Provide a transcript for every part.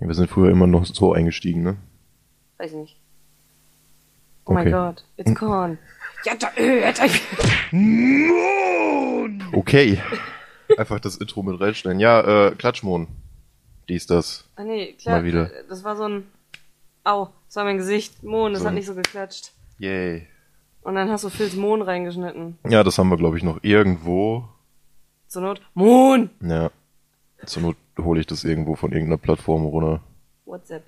Ja, wir sind früher immer noch so eingestiegen, ne? Weiß ich nicht. Oh mein Okay. Gott, it's gone. Ja, da, äh, Okay. Einfach das Intro mit reinstellen. Ja, äh, Klatschmon. Dies, das. Ah nee, klar. Mal wieder. Das war so ein. Au, das war mein Gesicht. Mohn, das So hat nicht so geklatscht. Yay. Und dann hast du Phils Mohn reingeschnitten. Ja, das haben wir, glaube ich, noch irgendwo. Zur Not. Mohn! Ja. Zur Not hole ich das irgendwo von irgendeiner Plattform runter. WhatsApp.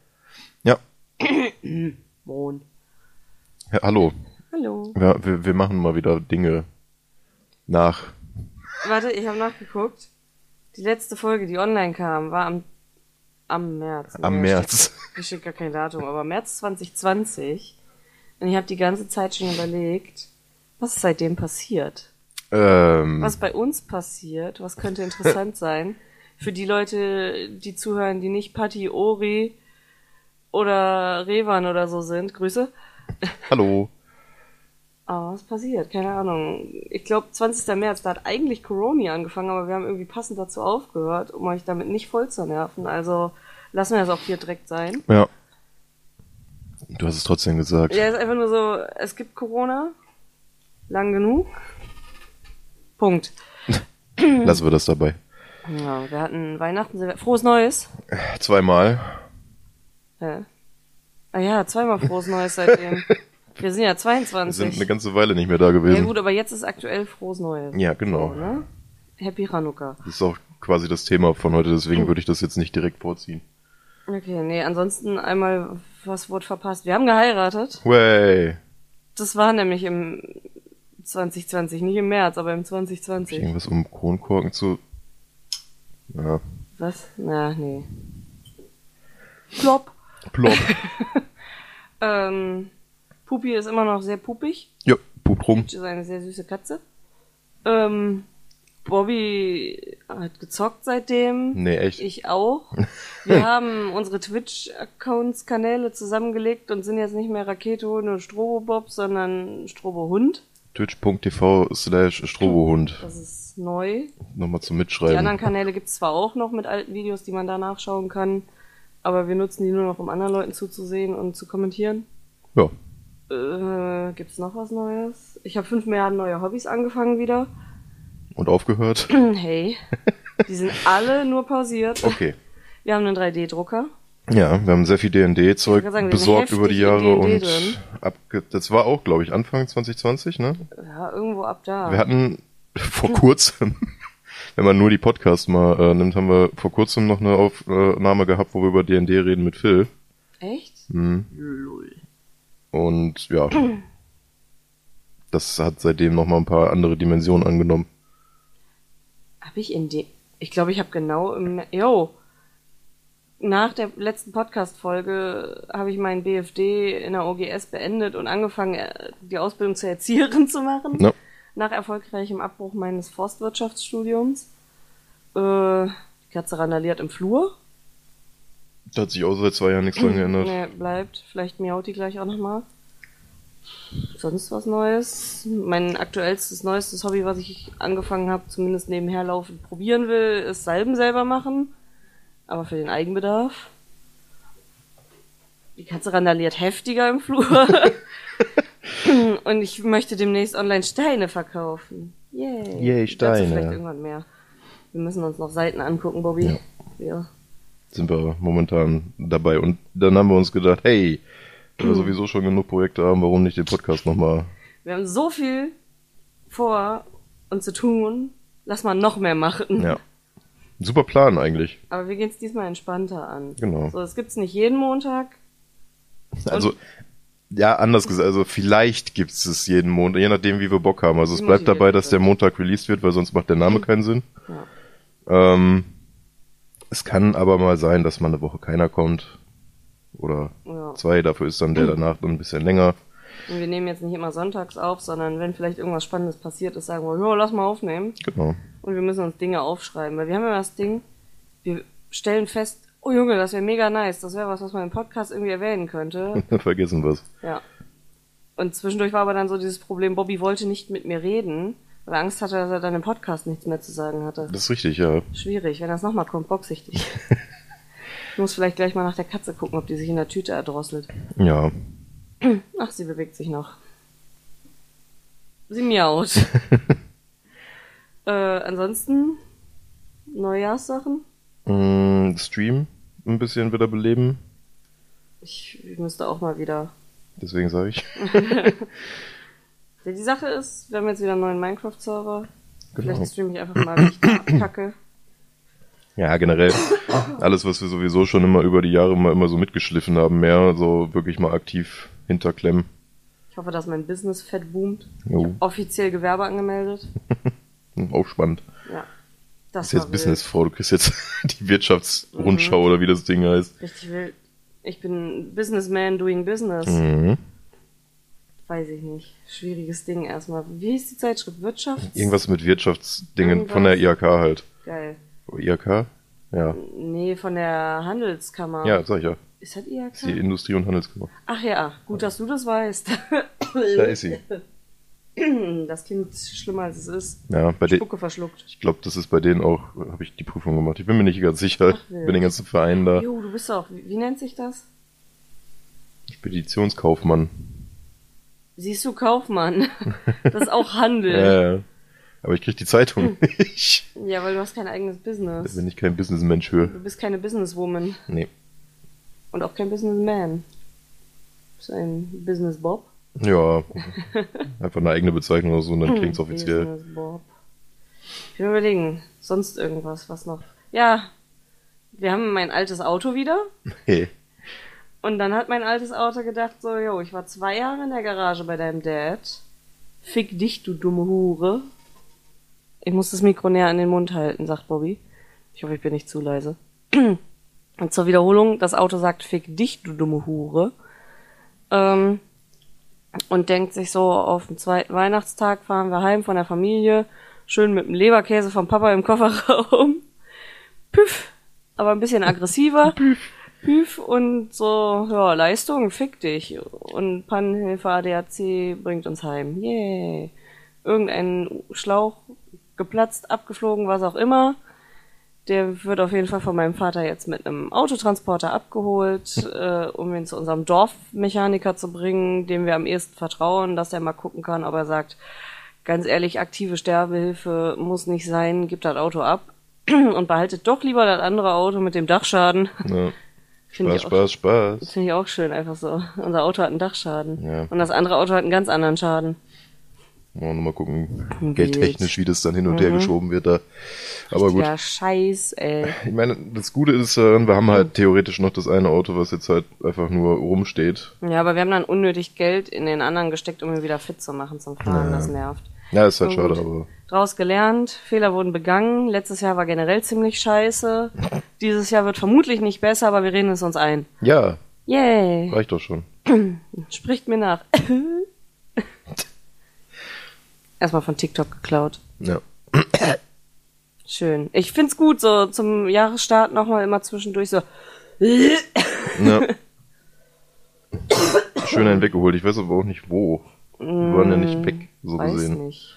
Ja. Mohn. ja hallo. Hallo. Ja, wir, wir machen mal wieder Dinge nach. Warte, ich habe nachgeguckt. Die letzte Folge, die online kam, war am, am März. Am Nee, März. Hier steht gar kein Datum, aber März 2020. Und ich habe die ganze Zeit schon überlegt, was ist seitdem passiert? Ähm, Was bei uns passiert, was könnte interessant sein für die Leute, die zuhören, die nicht Patti, Ori oder Revan oder so sind. Grüße. hallo. Aber was passiert? Keine Ahnung. Ich glaube, 20. März, da hat eigentlich Corona angefangen, aber wir haben irgendwie passend dazu aufgehört, um euch damit nicht voll zu nerven. Also lassen wir das auch hier direkt sein. Ja. Du hast es trotzdem gesagt. Ja, ist einfach nur so, es gibt Corona. Lang genug. Punkt. Lassen wir das dabei. Ja, wir hatten Weihnachten, Silvester- frohes Neues. Zweimal. Hä? Ah ja, zweimal frohes Neues seitdem. Wir sind ja Wir 22. sind eine ganze Weile nicht mehr da ja gewesen. gut, aber jetzt ist aktuell frohes Neues. Ja, genau. So, ne? Happy Hanukkah. Das ist auch quasi das Thema von heute, deswegen würde ich das jetzt nicht direkt vorziehen. Okay, nee, ansonsten einmal, was wurde verpasst? Wir haben geheiratet. Way. Das war nämlich im 2020, nicht im März, aber im Hab ich 2020. irgendwas um Kronkorken zu. Ja. Was? Na, nee. Plopp. Plop. Ähm, Pupi ist immer noch sehr pupig. ja, Pup rum. ist eine sehr süße Katze. Ähm, Bobby hat gezockt seitdem. Nee, echt. Ich auch. Wir haben unsere Twitch-Accounts, Kanäle zusammengelegt und sind jetzt nicht mehr Rakete und Strobo-Bob, sondern Strobo-Hund. Twitch.tv slash Strobohund. Das ist neu. Nochmal zum Die Mitschreiben. anderen Kanäle gibt's zwar auch noch mit alten Videos, die man da nachschauen kann, aber wir nutzen die nur noch, um anderen Leuten zuzusehen und zu kommentieren. Ja. Äh, gibt's noch was Neues? Ich habe fünf Milliarden neue Hobbys angefangen wieder. Und aufgehört? Hey, die sind alle nur pausiert. Okay. Wir haben einen 3D-Drucker. Ja, wir haben sehr viel D&D-Zeug besorgt über die Jahre und abge das war auch, glaube ich, Anfang 2020, ne? Ja, irgendwo ab da. Wir hatten vor kurzem, wenn man nur die Podcasts mal äh, nimmt, haben wir vor kurzem noch eine Aufnahme gehabt, wo wir über D&D reden mit Phil. Echt? Mhm. Lul. Und ja, das hat seitdem noch mal ein paar andere Dimensionen angenommen. Hab ich in dem. Ich glaube, ich habe genau im. Yo! Nach der letzten Podcast-Folge habe ich meinen BFD in der OGS beendet und angefangen, äh, die Ausbildung zur Erzieherin zu machen. Ja. Nach erfolgreichem Abbruch meines Forstwirtschaftsstudiums. Äh, die Katze randaliert im Flur. Da hat sich auch seit zwei Jahren nichts dran geändert. Nee, bleibt. Vielleicht miaut die gleich auch nochmal. Sonst was Neues? Mein aktuellstes, neuestes Hobby, was ich angefangen habe, zumindest nebenher laufend probieren will, ist Salben selber machen. Aber für den Eigenbedarf. Die Katze randaliert heftiger im Flur. Und ich möchte demnächst online Steine verkaufen. Yay. Yay, Dazu Steine. vielleicht irgendwann mehr. Wir müssen uns noch Seiten angucken, Bobby. Ja. Ja. Sind wir momentan dabei. Und dann haben wir uns gedacht, hey, wenn wir sowieso schon genug Projekte haben, warum nicht den Podcast nochmal? Wir haben so viel vor und zu tun. Lass mal noch mehr machen. Ja. Super Plan eigentlich. Aber wir gehen es diesmal entspannter an. Genau. So, es gibt's nicht jeden Montag. Also, ja, anders gesagt, also vielleicht gibt's es jeden Montag, je nachdem, wie wir Bock haben. Also es bleibt dabei, dass der Montag released wird, weil sonst macht der Name keinen Sinn. Ja. Ähm, es kann aber mal sein, dass mal eine Woche keiner kommt. Oder Ja. zwei, dafür ist dann der danach dann ein bisschen länger. Und wir nehmen jetzt nicht immer sonntags auf, sondern wenn vielleicht irgendwas Spannendes passiert ist, sagen wir, ja, lass mal aufnehmen. Genau. Und wir müssen uns Dinge aufschreiben. Weil wir haben immer das Ding, wir stellen fest, oh Junge, das wäre mega nice. Das wäre was, was man im Podcast irgendwie erwähnen könnte. Vergessen wir's. Ja. Und zwischendurch war aber dann so dieses Problem, Bobby wollte nicht mit mir reden, weil er Angst hatte, dass er dann im Podcast nichts mehr zu sagen hatte. Das ist richtig, ja. Schwierig, wenn das nochmal kommt, box ich dich. Ich muss vielleicht gleich mal nach der Katze gucken, ob die sich in der Tüte erdrosselt. Ja. Ach, sie bewegt sich noch. Sie miaut. äh, ansonsten Neujahrssachen. Mm, Stream ein bisschen wieder beleben. Ich müsste auch mal wieder. Deswegen sage ich. Ja, die Sache ist, wir haben jetzt wieder einen neuen Minecraft-Server. Genau. Vielleicht streame ich einfach mal, wie ich kacke. Ja, generell. Alles, was wir sowieso schon immer über die Jahre mal immer so mitgeschliffen haben, mehr so wirklich mal aktiv hinterklemmen. Ich hoffe, dass mein Business fett boomt. Jo. Offiziell Gewerbe angemeldet. Auch spannend. Ja. Das ist jetzt war Businessfrau, du kriegst jetzt die Wirtschaftsrundschau oder wie das Ding heißt. wild. Richtig wild. Ich bin Businessman doing business. Mhm. Weiß ich nicht. Schwieriges Ding erstmal. Wie hieß die Zeitschrift? Wirtschaft? Irgendwas mit Wirtschaftsdingen Irgendwas. von der IHK halt. Geil. IHK? Ja. Nee, von der Handelskammer. Ja, sag ich ja. Ist das IHK? Das ist die Industrie- und Handelskammer. Ach ja, gut, dass du das weißt. Da ist sie. Das klingt schlimmer, als es ist. Ja, bei denen. Spucke verschluckt. Ich glaube, das ist bei denen auch, habe ich die Prüfung gemacht. Ich bin mir nicht ganz sicher. Ach, bei den ganzen Vereinen da. Jo, du bist doch, wie, wie nennt sich das? Speditionskaufmann. Siehst du, Kaufmann. Das ist auch Handel. Ja, ja. Aber ich krieg die Zeitung nicht. Ja, weil du hast kein eigenes Da Business. bin ich kein Businessmensch für. Du bist keine Businesswoman Nee. und auch kein Businessman. Du bist ein Business Bob. Ja. Einfach eine eigene Bezeichnung oder so und dann klingt's offiziell. Ich will überlegen, sonst irgendwas, was noch. Ja, wir haben mein altes Auto wieder. Hey. Und dann hat mein altes Auto gedacht, so, jo, ich war zwei Jahre in der Garage bei deinem Dad. Fick dich, du dumme Hure. Ich muss das Mikro näher an den Mund halten, sagt Bobby. Ich hoffe, ich bin nicht zu leise. Und zur Wiederholung, das Auto sagt, fick dich, du dumme Hure. Ähm, und denkt sich so, auf den zweiten Weihnachtstag fahren wir heim von der Familie. Schön mit dem Leberkäse vom Papa im Kofferraum. Püff. Aber ein bisschen aggressiver. Püff und so, ja, Leistung, fick dich. Und Pannenhilfe ADAC bringt uns heim. Yay. Irgendein Schlauch geplatzt, abgeflogen, was auch immer. Der wird auf jeden Fall von meinem Vater jetzt mit einem Autotransporter abgeholt, äh, um ihn zu unserem Dorfmechaniker zu bringen, dem wir am ehesten vertrauen, dass er mal gucken kann, ob er sagt, ganz ehrlich, aktive Sterbehilfe muss nicht sein, gibt das Auto ab und behaltet doch lieber das andere Auto mit dem Dachschaden. Ja. Spaß, ich auch- Spaß, Spaß. Finde ich auch schön, einfach so. Unser Auto hat einen Dachschaden. Ja. Und das andere Auto hat einen ganz anderen Schaden. Mal gucken, Wild. geldtechnisch, wie das dann hin und her geschoben wird da. Aber gut. Ja, scheiß, ey. Ich meine, das Gute ist, äh, wir haben halt theoretisch noch das eine Auto, was jetzt halt einfach nur rumsteht. Ja, aber wir haben dann unnötig Geld in den anderen gesteckt, um ihn wieder fit zu machen zum Fahren. Ja. Das nervt. Ja, ist halt Na schade, gut. aber Draus gelernt, Fehler wurden begangen. Letztes Jahr war generell ziemlich scheiße. Dieses Jahr wird vermutlich nicht besser, aber wir reden es uns ein. ja, Yay. reicht doch schon. Spricht mir nach. Erstmal von TikTok geklaut. Ja. Schön. Ich find's gut, so zum Jahresstart nochmal immer zwischendurch so. ja. Schön einen weggeholt. Ich weiß aber auch nicht wo. Wir waren ja nicht weg, so Mm, Weiß gesehen. nicht.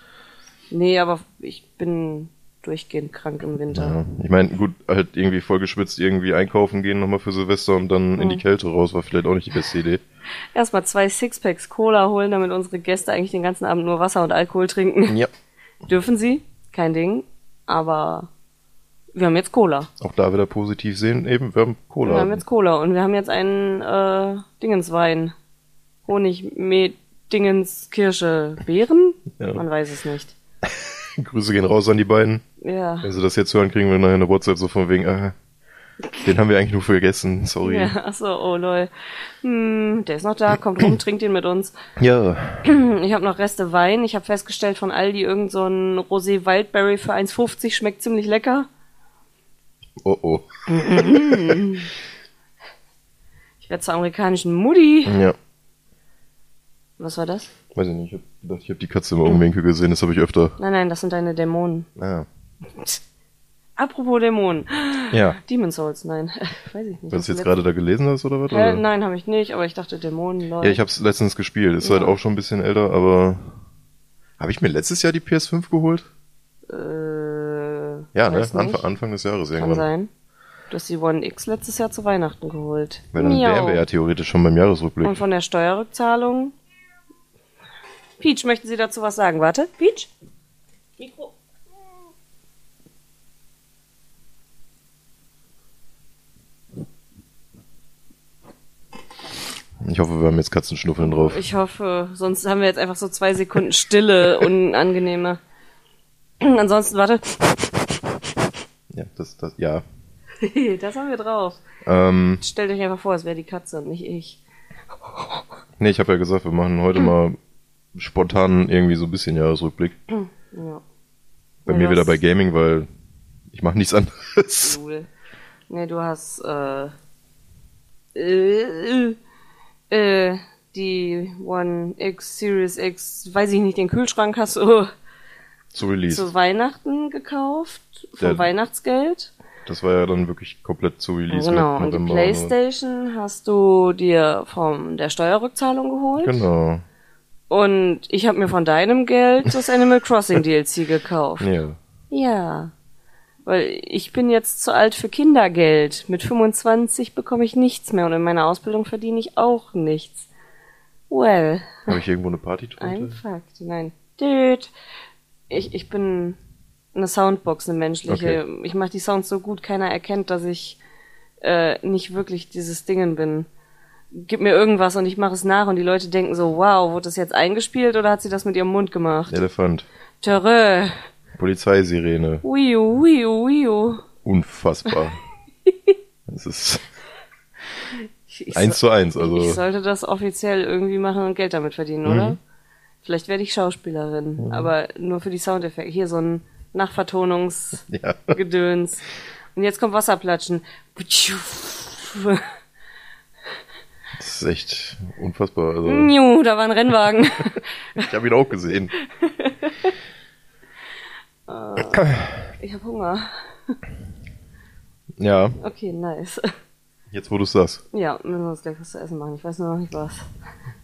Nee, aber ich bin durchgehend krank im Winter. Ja. Ich meine, gut, halt irgendwie voll geschwitzt, irgendwie einkaufen gehen nochmal für Silvester und dann in die Mhm. Kälte raus, war vielleicht auch nicht die beste Idee. Erstmal zwei Sixpacks Cola holen, damit unsere Gäste eigentlich den ganzen Abend nur Wasser und Alkohol trinken. Ja. Dürfen sie? Kein Ding. Aber wir haben jetzt Cola. Auch da wieder positiv sehen, eben, wir haben Cola. Wir haben jetzt Cola und wir haben jetzt einen äh, Dingenswein. Honig mit Dingens Kirsche Beeren? Ja. Man weiß es nicht. Grüße gehen raus an die beiden. Ja. Wenn sie das jetzt hören, kriegen wir nachher eine WhatsApp so von wegen, äh, den haben wir eigentlich nur vergessen, sorry. Ja, achso, oh lol. Hm, der ist noch da, kommt rum, trinkt ihn mit uns. Ja. Ich habe noch Reste Wein. Ich habe festgestellt von Aldi irgend so ein Rosé Wildberry für 1,50 schmeckt ziemlich lecker. Oh oh. Ich werde zur amerikanischen Mutti. Ja. Was war das? Weiß ich nicht, ich hab gedacht, ich habe die Katze im Augenwinkel gesehen, das habe ich öfter. Nein, nein, das sind deine Dämonen. Ah. Apropos Dämonen. Ja. Demon Souls, nein. Weiß ich nicht. Weil du es jetzt gerade da gelesen hast, oder was? Äh, oder? nein, habe ich nicht, aber ich dachte Dämonen, Leute. Ja, ich habe es letztens gespielt. Ist halt Ja. auch schon ein bisschen älter, aber habe ich mir letztes Jahr die PS5 geholt? äh, Ja, ne? Anfang, Anfang des Jahres Kann irgendwann. sein. Du hast die One X letztes Jahr zu Weihnachten geholt. Weil dann Miau. wären wir ja theoretisch schon beim Jahresrückblick. Und von der Steuerrückzahlung? Peach, möchten Sie dazu was sagen? Warte, Peach? Mikro. Ich hoffe, wir haben jetzt Katzenschnuffeln drauf. Ich hoffe, sonst haben wir jetzt einfach so zwei Sekunden Stille, unangenehme. Ansonsten, warte. Ja, das, das, ja. das haben wir drauf. Ähm, Stellt euch einfach vor, es wäre die Katze und nicht ich. nee, ich habe ja gesagt, wir machen heute mal spontan irgendwie so ein bisschen Jahresrückblick. Ja, Bei Ja, mir wieder bei Gaming, weil ich mache nichts anderes. cool. Nee, du hast, äh, äh, äh, die One X, Series X, weiß ich nicht, den Kühlschrank hast du Zu Release. zu Weihnachten gekauft, vom Der- Weihnachtsgeld. Das war ja dann wirklich komplett zu Release. Genau, mit und die November Playstation hast du dir von der Steuerrückzahlung geholt. Genau. Und ich habe mir von deinem Geld das Animal Crossing DLC gekauft. Ja. Ja. Weil ich bin jetzt zu alt für Kindergeld. Mit 25 bekomme ich nichts mehr und in meiner Ausbildung verdiene ich auch nichts. Well, Habe ich irgendwo eine Party ein drunter? Fakt. Nein. Dude. Ich, ich bin eine Soundbox, eine menschliche. Okay. Ich mache die Sounds so gut, keiner erkennt, dass ich äh, nicht wirklich dieses Dingen bin. Gib mir irgendwas und ich mache es nach und die Leute denken so, wow, wurde das jetzt eingespielt oder hat sie das mit ihrem Mund gemacht? Elefant. Törö. Polizeisirene. Wiu, wiu, wiu. Unfassbar. Das ist Ich, eins zu eins, also. ich sollte das offiziell irgendwie machen und Geld damit verdienen, oder? Vielleicht werde ich Schauspielerin, aber nur für die Soundeffekte. Hier so ein Nachvertonungsgedöns. Ja. Und jetzt kommt Wasserplatschen. Das ist echt unfassbar. Also, Niu, da war ein Rennwagen. ich habe ihn auch gesehen. Ich habe Hunger. Ja, Okay, nice. jetzt wo du es sagst. Ja, müssen wir uns gleich was zu essen machen. Ich weiß nur noch nicht was.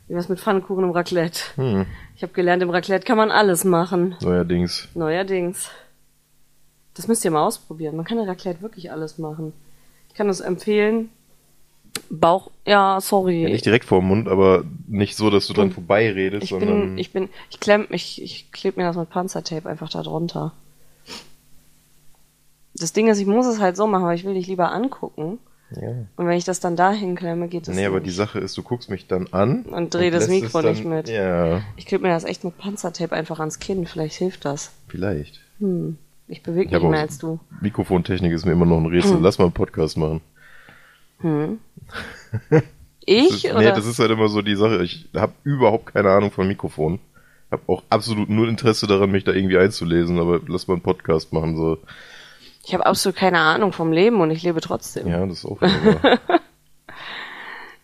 Wie was mit Pfannkuchen im Raclette? Hm. Ich habe gelernt, im Raclette kann man alles machen. Neuerdings. Neuerdings. Das müsst ihr mal ausprobieren. Man kann in Raclette wirklich alles machen. Ich kann das empfehlen. Bauch, ja, sorry. Ja, nicht direkt vor dem Mund, aber nicht so, dass du dran vorbeiredest, ich sondern. bin, ich bin, ich klemm, ich, ich kleb mir das mit Panzertape einfach da drunter. Das Ding ist, ich muss es halt so machen, weil ich will dich lieber angucken. ja. Und wenn ich das dann da hinklemme, geht das Nee, aber nicht. die Sache ist, du guckst mich dann an. Und dreh das lässt Mikro dann, nicht mit. Ja, Ich kleb mir das echt mit Panzertape einfach ans Kinn. Vielleicht hilft das. vielleicht. Hm. Ich bewege Ich mich mehr als du. Mikrofontechnik ist mir immer noch ein Hm. Rätsel. Lass mal einen Podcast machen. Ich Das ist, oder? nee, das ist halt immer so die Sache. Ich habe überhaupt keine Ahnung von Mikrofon. Habe auch absolut null Interesse daran, mich da irgendwie einzulesen, aber lass mal einen Podcast machen. So. ich habe absolut keine Ahnung vom Leben und ich lebe trotzdem. Ja, das ist auch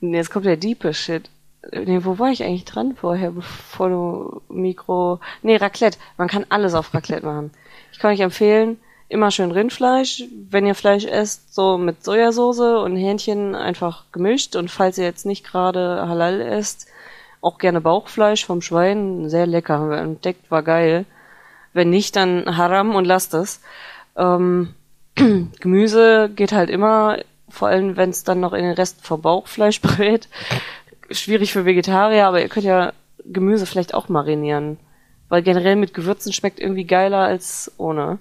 jetzt kommt der diepe Shit. Nee, wo war ich eigentlich dran vorher, bevor du Mikro... Nee, Raclette. Man kann alles auf Raclette machen. Ich kann euch empfehlen, immer schön Rindfleisch. Wenn ihr Fleisch esst, so mit Sojasauce und Hähnchen einfach gemischt. Und falls ihr jetzt nicht gerade Halal esst, auch gerne Bauchfleisch vom Schwein. Sehr lecker, haben wir entdeckt, war geil. Wenn nicht, dann Haram und lasst es. Ähm, Gemüse geht halt immer, vor allem wenn es dann noch in den Rest vom Bauchfleisch brät. Schwierig für Vegetarier, aber ihr könnt ja Gemüse vielleicht auch marinieren. Weil generell mit Gewürzen schmeckt irgendwie geiler als ohne.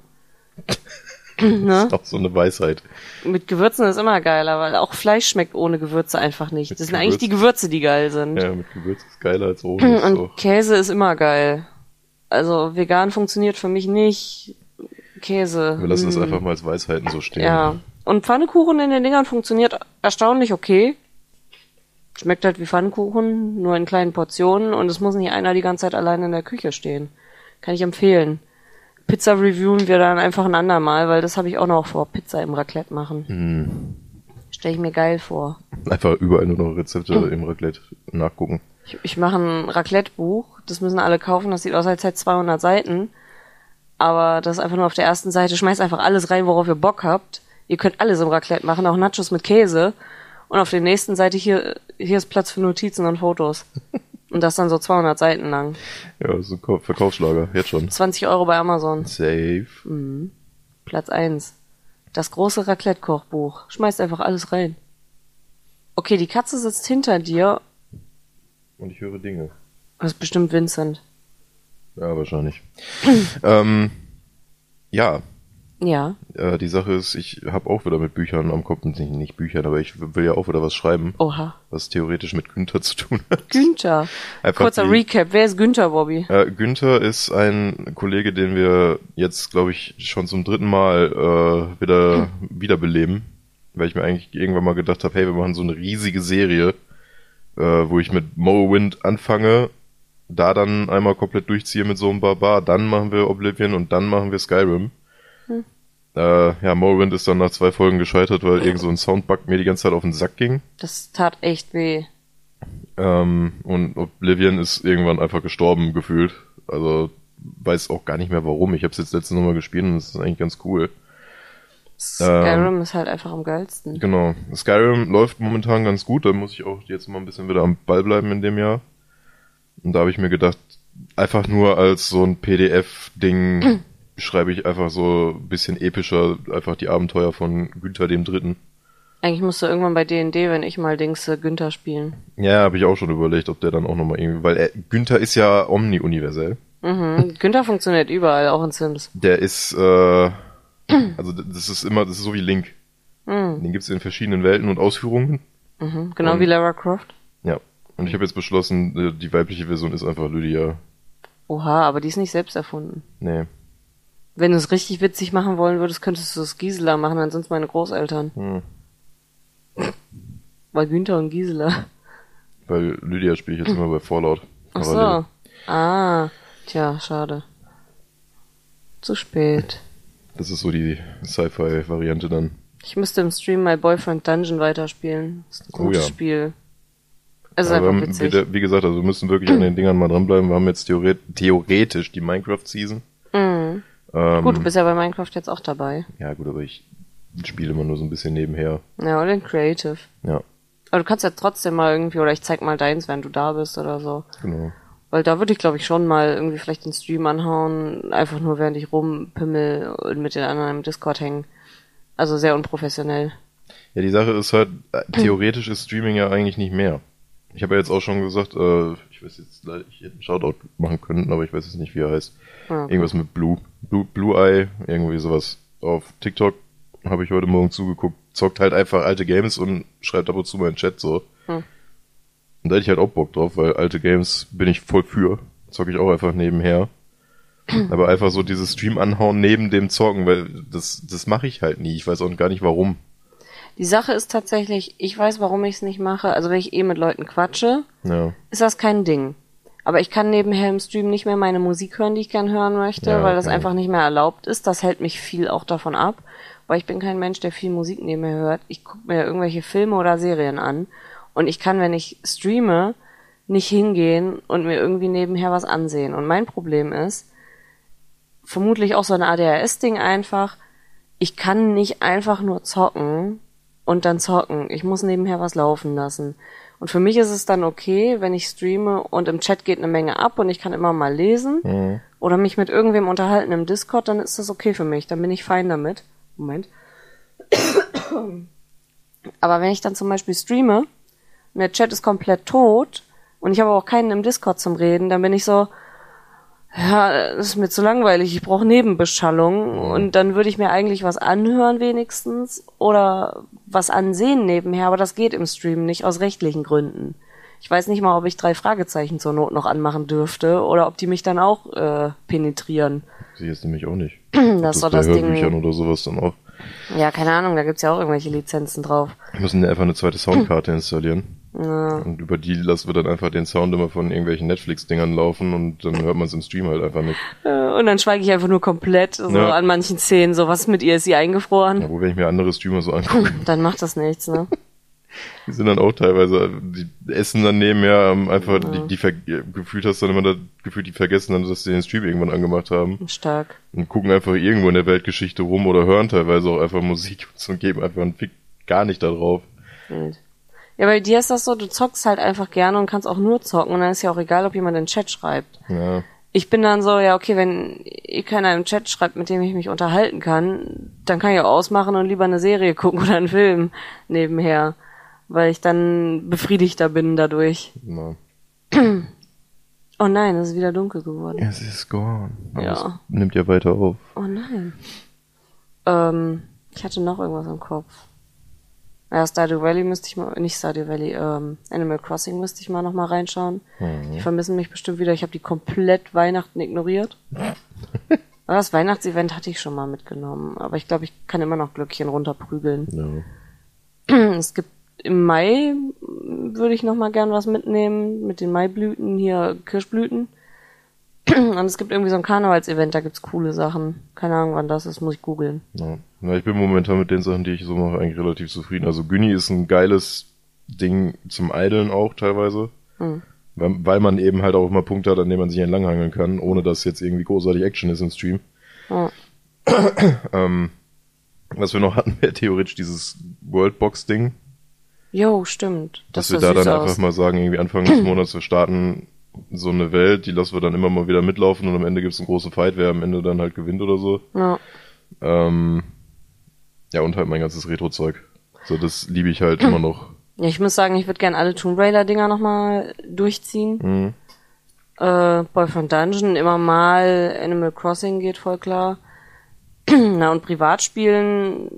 ne? Auch so eine Weisheit. Mit Gewürzen ist immer geiler, weil auch Fleisch schmeckt ohne Gewürze einfach nicht. Mit Das sind eigentlich die? Gewürze, die geil sind. Ja, mit Gewürz ist geiler als ohne. Ist Und so. Käse ist immer geil. Also vegan funktioniert für mich nicht. Käse. Wir lassen das hm. einfach mal als Weisheiten so stehen. Ja. Und Pfannkuchen in den Dingern funktioniert erstaunlich okay. Schmeckt halt wie Pfannkuchen, nur in kleinen Portionen und es muss nicht einer die ganze Zeit allein in der Küche stehen. Kann ich empfehlen. Pizza reviewen wir dann einfach ein andermal, weil das habe ich auch noch vor. Pizza im Raclette machen. Hm. Stelle ich mir geil vor. Einfach überall nur noch Rezepte Hm. im Raclette nachgucken. Ich, ich mache ein Raclette-Buch, das müssen alle kaufen, das sieht aus, als hätte 200 Seiten. Aber das ist einfach nur auf der ersten Seite, schmeißt einfach alles rein, worauf ihr Bock habt. Ihr könnt alles im Raclette machen, auch Nachos mit Käse. Und auf der nächsten Seite hier, hier ist Platz für Notizen und Fotos. Und das dann so 200 Seiten lang. Ja, das ist ein Kau- Verkaufsschlager, jetzt schon. 20 Euro bei Amazon. Safe. Platz eins. Das große Raclette-Kochbuch. Schmeißt einfach alles rein. Okay, die Katze sitzt hinter dir. Und ich höre Dinge. Das ist bestimmt Vincent. Ja, wahrscheinlich. ähm, ja, Ja. äh, die Sache ist, ich habe auch wieder mit Büchern am Kopf, nicht, nicht Büchern, aber ich will ja auch wieder was schreiben, Oha. was theoretisch mit Günther zu tun hat. Günther. Einfach Kurzer die- Recap. Wer ist Günther, Bobby? Äh, Günther ist ein Kollege, den wir jetzt, glaube ich, schon zum dritten Mal äh, wieder wiederbeleben, weil ich mir eigentlich irgendwann mal gedacht habe, hey, wir machen so eine riesige Serie, äh, wo ich mit Morrowind anfange, da dann einmal komplett durchziehe mit so einem Barbar, dann machen wir Oblivion und dann machen wir Skyrim. Äh, ja, Morrowind ist dann nach zwei Folgen gescheitert, weil irgend so ein Soundbug mir die ganze Zeit auf den Sack ging. Das tat echt weh. Ähm, und Oblivion ist irgendwann einfach gestorben gefühlt. Also weiß auch gar nicht mehr warum. Ich habe es jetzt letzte Mal gespielt und es ist eigentlich ganz cool. Skyrim ist halt einfach am geilsten. Genau. Skyrim läuft momentan ganz gut. Da muss ich auch jetzt mal ein bisschen wieder am Ball bleiben in dem Jahr. Und da habe ich mir gedacht, einfach nur als so ein PDF-Ding schreibe ich einfach so ein bisschen epischer einfach die Abenteuer von Günther dem Dritten. Eigentlich musst du irgendwann bei D&D, wenn ich mal Dings, äh, Günther spielen. Ja, habe ich auch schon überlegt, ob der dann auch nochmal irgendwie, weil er, Günther ist ja omni-universell. Mhm. Günther funktioniert überall, auch in Sims. Der ist, äh, also das ist immer, das ist so wie Link. Mhm. Den gibt's in verschiedenen Welten und Ausführungen. Mhm. Genau Und- wie Lara Croft. Ja. Und ich habe jetzt beschlossen, äh, die weibliche Version ist einfach Lydia. Oha, aber die ist nicht selbst erfunden. Nee. Wenn du es richtig witzig machen wollen würdest, könntest du es Gisela machen, dann sind's meine Großeltern. Hm. Weil Günther und Gisela. Weil Lydia spiele ich jetzt immer bei Fallout. Ach so. Ah. Tja, schade. Zu spät. Das ist so die Sci-Fi-Variante dann. Ich müsste im Stream My Boyfriend Dungeon weiterspielen. ist ein Oh gutes ja. Spiel. Es ist Aber einfach witzig. wie, wie gesagt, also wir müssen wirklich an den Dingern mal dranbleiben. Wir haben jetzt theoret theoretisch die Minecraft-Season. Ähm, Gut, du bist ja bei Minecraft jetzt auch dabei. ja gut, aber ich spiele immer nur so ein bisschen nebenher. Ja, oder in Creative. Ja, Aber du kannst ja trotzdem mal irgendwie, oder ich zeig mal deins, wenn du da bist oder so. genau. Weil da würde ich, glaube ich, schon mal irgendwie vielleicht den Stream anhauen, einfach nur während ich rumpimmel und mit den anderen im Discord hängen. Also sehr unprofessionell. Ja, die Sache ist halt, äh, theoretisch ist Streaming ja eigentlich nicht mehr. Ich habe ja jetzt auch schon gesagt, äh, ich weiß jetzt, leider- ich hätte einen Shoutout machen können, aber ich weiß jetzt nicht, wie er heißt. Ja, okay. Irgendwas mit Blue, Blue, Blue Eye, irgendwie sowas. Auf TikTok habe ich heute Morgen zugeguckt, zockt halt einfach alte Games und schreibt ab und zu mal in den Chat so. Hm. Und da hätte ich halt auch Bock drauf, weil alte Games bin ich voll für. Zocke ich auch einfach nebenher. Aber einfach so dieses Stream anhauen neben dem Zocken, weil das, das mache ich halt nie. Ich weiß auch gar nicht warum. Die Sache ist tatsächlich, ich weiß, warum ich es nicht mache. Also wenn ich eh mit Leuten quatsche, Ja. ist das kein Ding. Aber ich kann nebenher im Stream nicht mehr meine Musik hören, die ich gern hören möchte, Ja, weil das okay. einfach nicht mehr erlaubt ist. Das hält mich viel auch davon ab, weil ich bin kein Mensch, der viel Musik nebenher hört. Ich gucke mir irgendwelche Filme oder Serien an und ich kann, wenn ich streame, nicht hingehen und mir irgendwie nebenher was ansehen. Und mein Problem ist, vermutlich auch so ein ADHS-Ding einfach, ich kann nicht einfach nur zocken und dann zocken. Ich muss nebenher was laufen lassen. Und für mich ist es dann okay, wenn ich streame und im Chat geht eine Menge ab und ich kann immer mal lesen Mhm. oder mich mit irgendwem unterhalten im Discord, dann ist das okay für mich. Dann bin ich fein damit. Moment. Aber wenn ich dann zum Beispiel streame und der Chat ist komplett tot und ich habe auch keinen im Discord zum Reden, dann bin ich so, ja, das ist mir zu langweilig, ich brauche Nebenbeschallung und dann würde ich mir eigentlich was anhören wenigstens oder was ansehen nebenher, aber das geht im Stream nicht aus rechtlichen Gründen. Ich weiß nicht mal, ob ich drei Fragezeichen zur Not noch anmachen dürfte oder ob die mich dann auch äh, penetrieren. Sie jetzt nämlich auch nicht. Das ist doch das Ding. Oder sowas dann auch. Ja, keine Ahnung, da gibt's ja auch irgendwelche Lizenzen drauf. Wir müssen ja einfach eine zweite Soundkarte installieren. Ja. Und über die lassen wir dann einfach den Sound immer von irgendwelchen Netflix-Dingern laufen und dann hört man es im Stream halt einfach nicht. Und dann schweige ich einfach nur komplett so Ja. an manchen Szenen, so was mit ihr, ist sie eingefroren? Ja, wo wenn ich mir andere Streamer so angucke, Dann macht das nichts, ne? die sind dann auch teilweise, die essen dann nebenher einfach, die, die ver gefühlt hast du dann immer das Gefühl, die vergessen dann, dass sie den Stream irgendwann angemacht haben Stark. und gucken einfach irgendwo in der Weltgeschichte rum oder hören teilweise auch einfach Musik und geben einfach einen Fick gar nicht da drauf. Wild. Ja, bei dir ist das so, du zockst halt einfach gerne und kannst auch nur zocken und dann ist ja auch egal, ob jemand in den Chat schreibt. Ja, ich bin dann so, ja, okay, wenn eh keiner im Chat schreibt, mit dem ich mich unterhalten kann, dann kann ich auch ausmachen und lieber eine Serie gucken oder einen Film nebenher, weil ich dann befriedigter bin dadurch. Na. Oh nein, es ist wieder dunkel geworden. Es ist gone. Aber Ja. nimmt ja weiter auf. Oh nein. Ähm, ich hatte noch irgendwas im Kopf. Ja, Stardew Valley müsste ich mal, nicht Stardew Valley, ähm, Animal Crossing müsste ich mal noch mal reinschauen. Die vermissen mich bestimmt wieder. Ich habe die komplett Weihnachten ignoriert. Aber das Weihnachtsevent hatte ich schon mal mitgenommen. Aber ich glaube, ich kann immer noch Glöckchen runterprügeln. Ja. Es gibt im Mai würde ich noch mal gern was mitnehmen mit den Maiblüten hier Kirschblüten. Und es gibt irgendwie so ein Karnevalsevent, da gibt's coole Sachen. Keine Ahnung, wann das ist, muss ich googeln. Ja. ja, ich bin momentan mit den Sachen, die ich so mache, eigentlich relativ zufrieden. Also Günni ist ein geiles Ding zum Eideln auch teilweise. Hm. Weil, weil man eben halt auch immer Punkte hat, an denen man sich entlanghangeln kann, ohne dass jetzt irgendwie großartig Action ist im Stream. Ja. Ähm, was wir noch hatten, wäre theoretisch dieses Worldbox-Ding. Jo, stimmt. Dass Das wir da dann aus. einfach mal sagen, irgendwie Anfang des Monats, wir starten so eine Welt, die lassen wir dann immer mal wieder mitlaufen und am Ende gibt's einen großen Fight, wer am Ende dann halt gewinnt oder so. Ja. Ähm, ja, und halt mein ganzes Retro-Zeug. So, das liebe ich halt immer noch. ja, ich muss sagen, ich würde gern alle Tomb Raider-Dinger nochmal durchziehen. Mhm. Äh, Boyfriend Dungeon, immer mal Animal Crossing geht voll klar. Na, und Privatspielen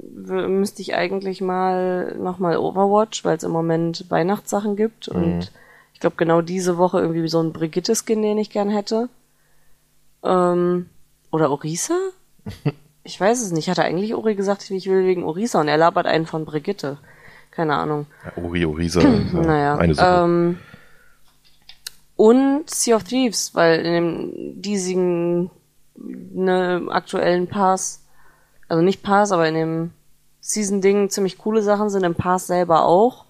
müsste ich eigentlich mal nochmal Overwatch, weil es im Moment Weihnachtssachen gibt. Und ich glaube, genau diese Woche irgendwie so ein Brigitte-Skin, den ich gern hätte. Ähm, oder Orisa? Ich weiß es nicht. Hatte eigentlich Uri gesagt, ich will wegen Orisa und er labert einen von Brigitte. Keine Ahnung. Ja, Ori, Orisa. ja Naja. Eine Sache. Ähm, und Sea of Thieves, weil in dem diesigen ne, aktuellen Pass, also nicht Pass, aber in dem Season-Ding ziemlich coole Sachen sind, im Pass selber auch.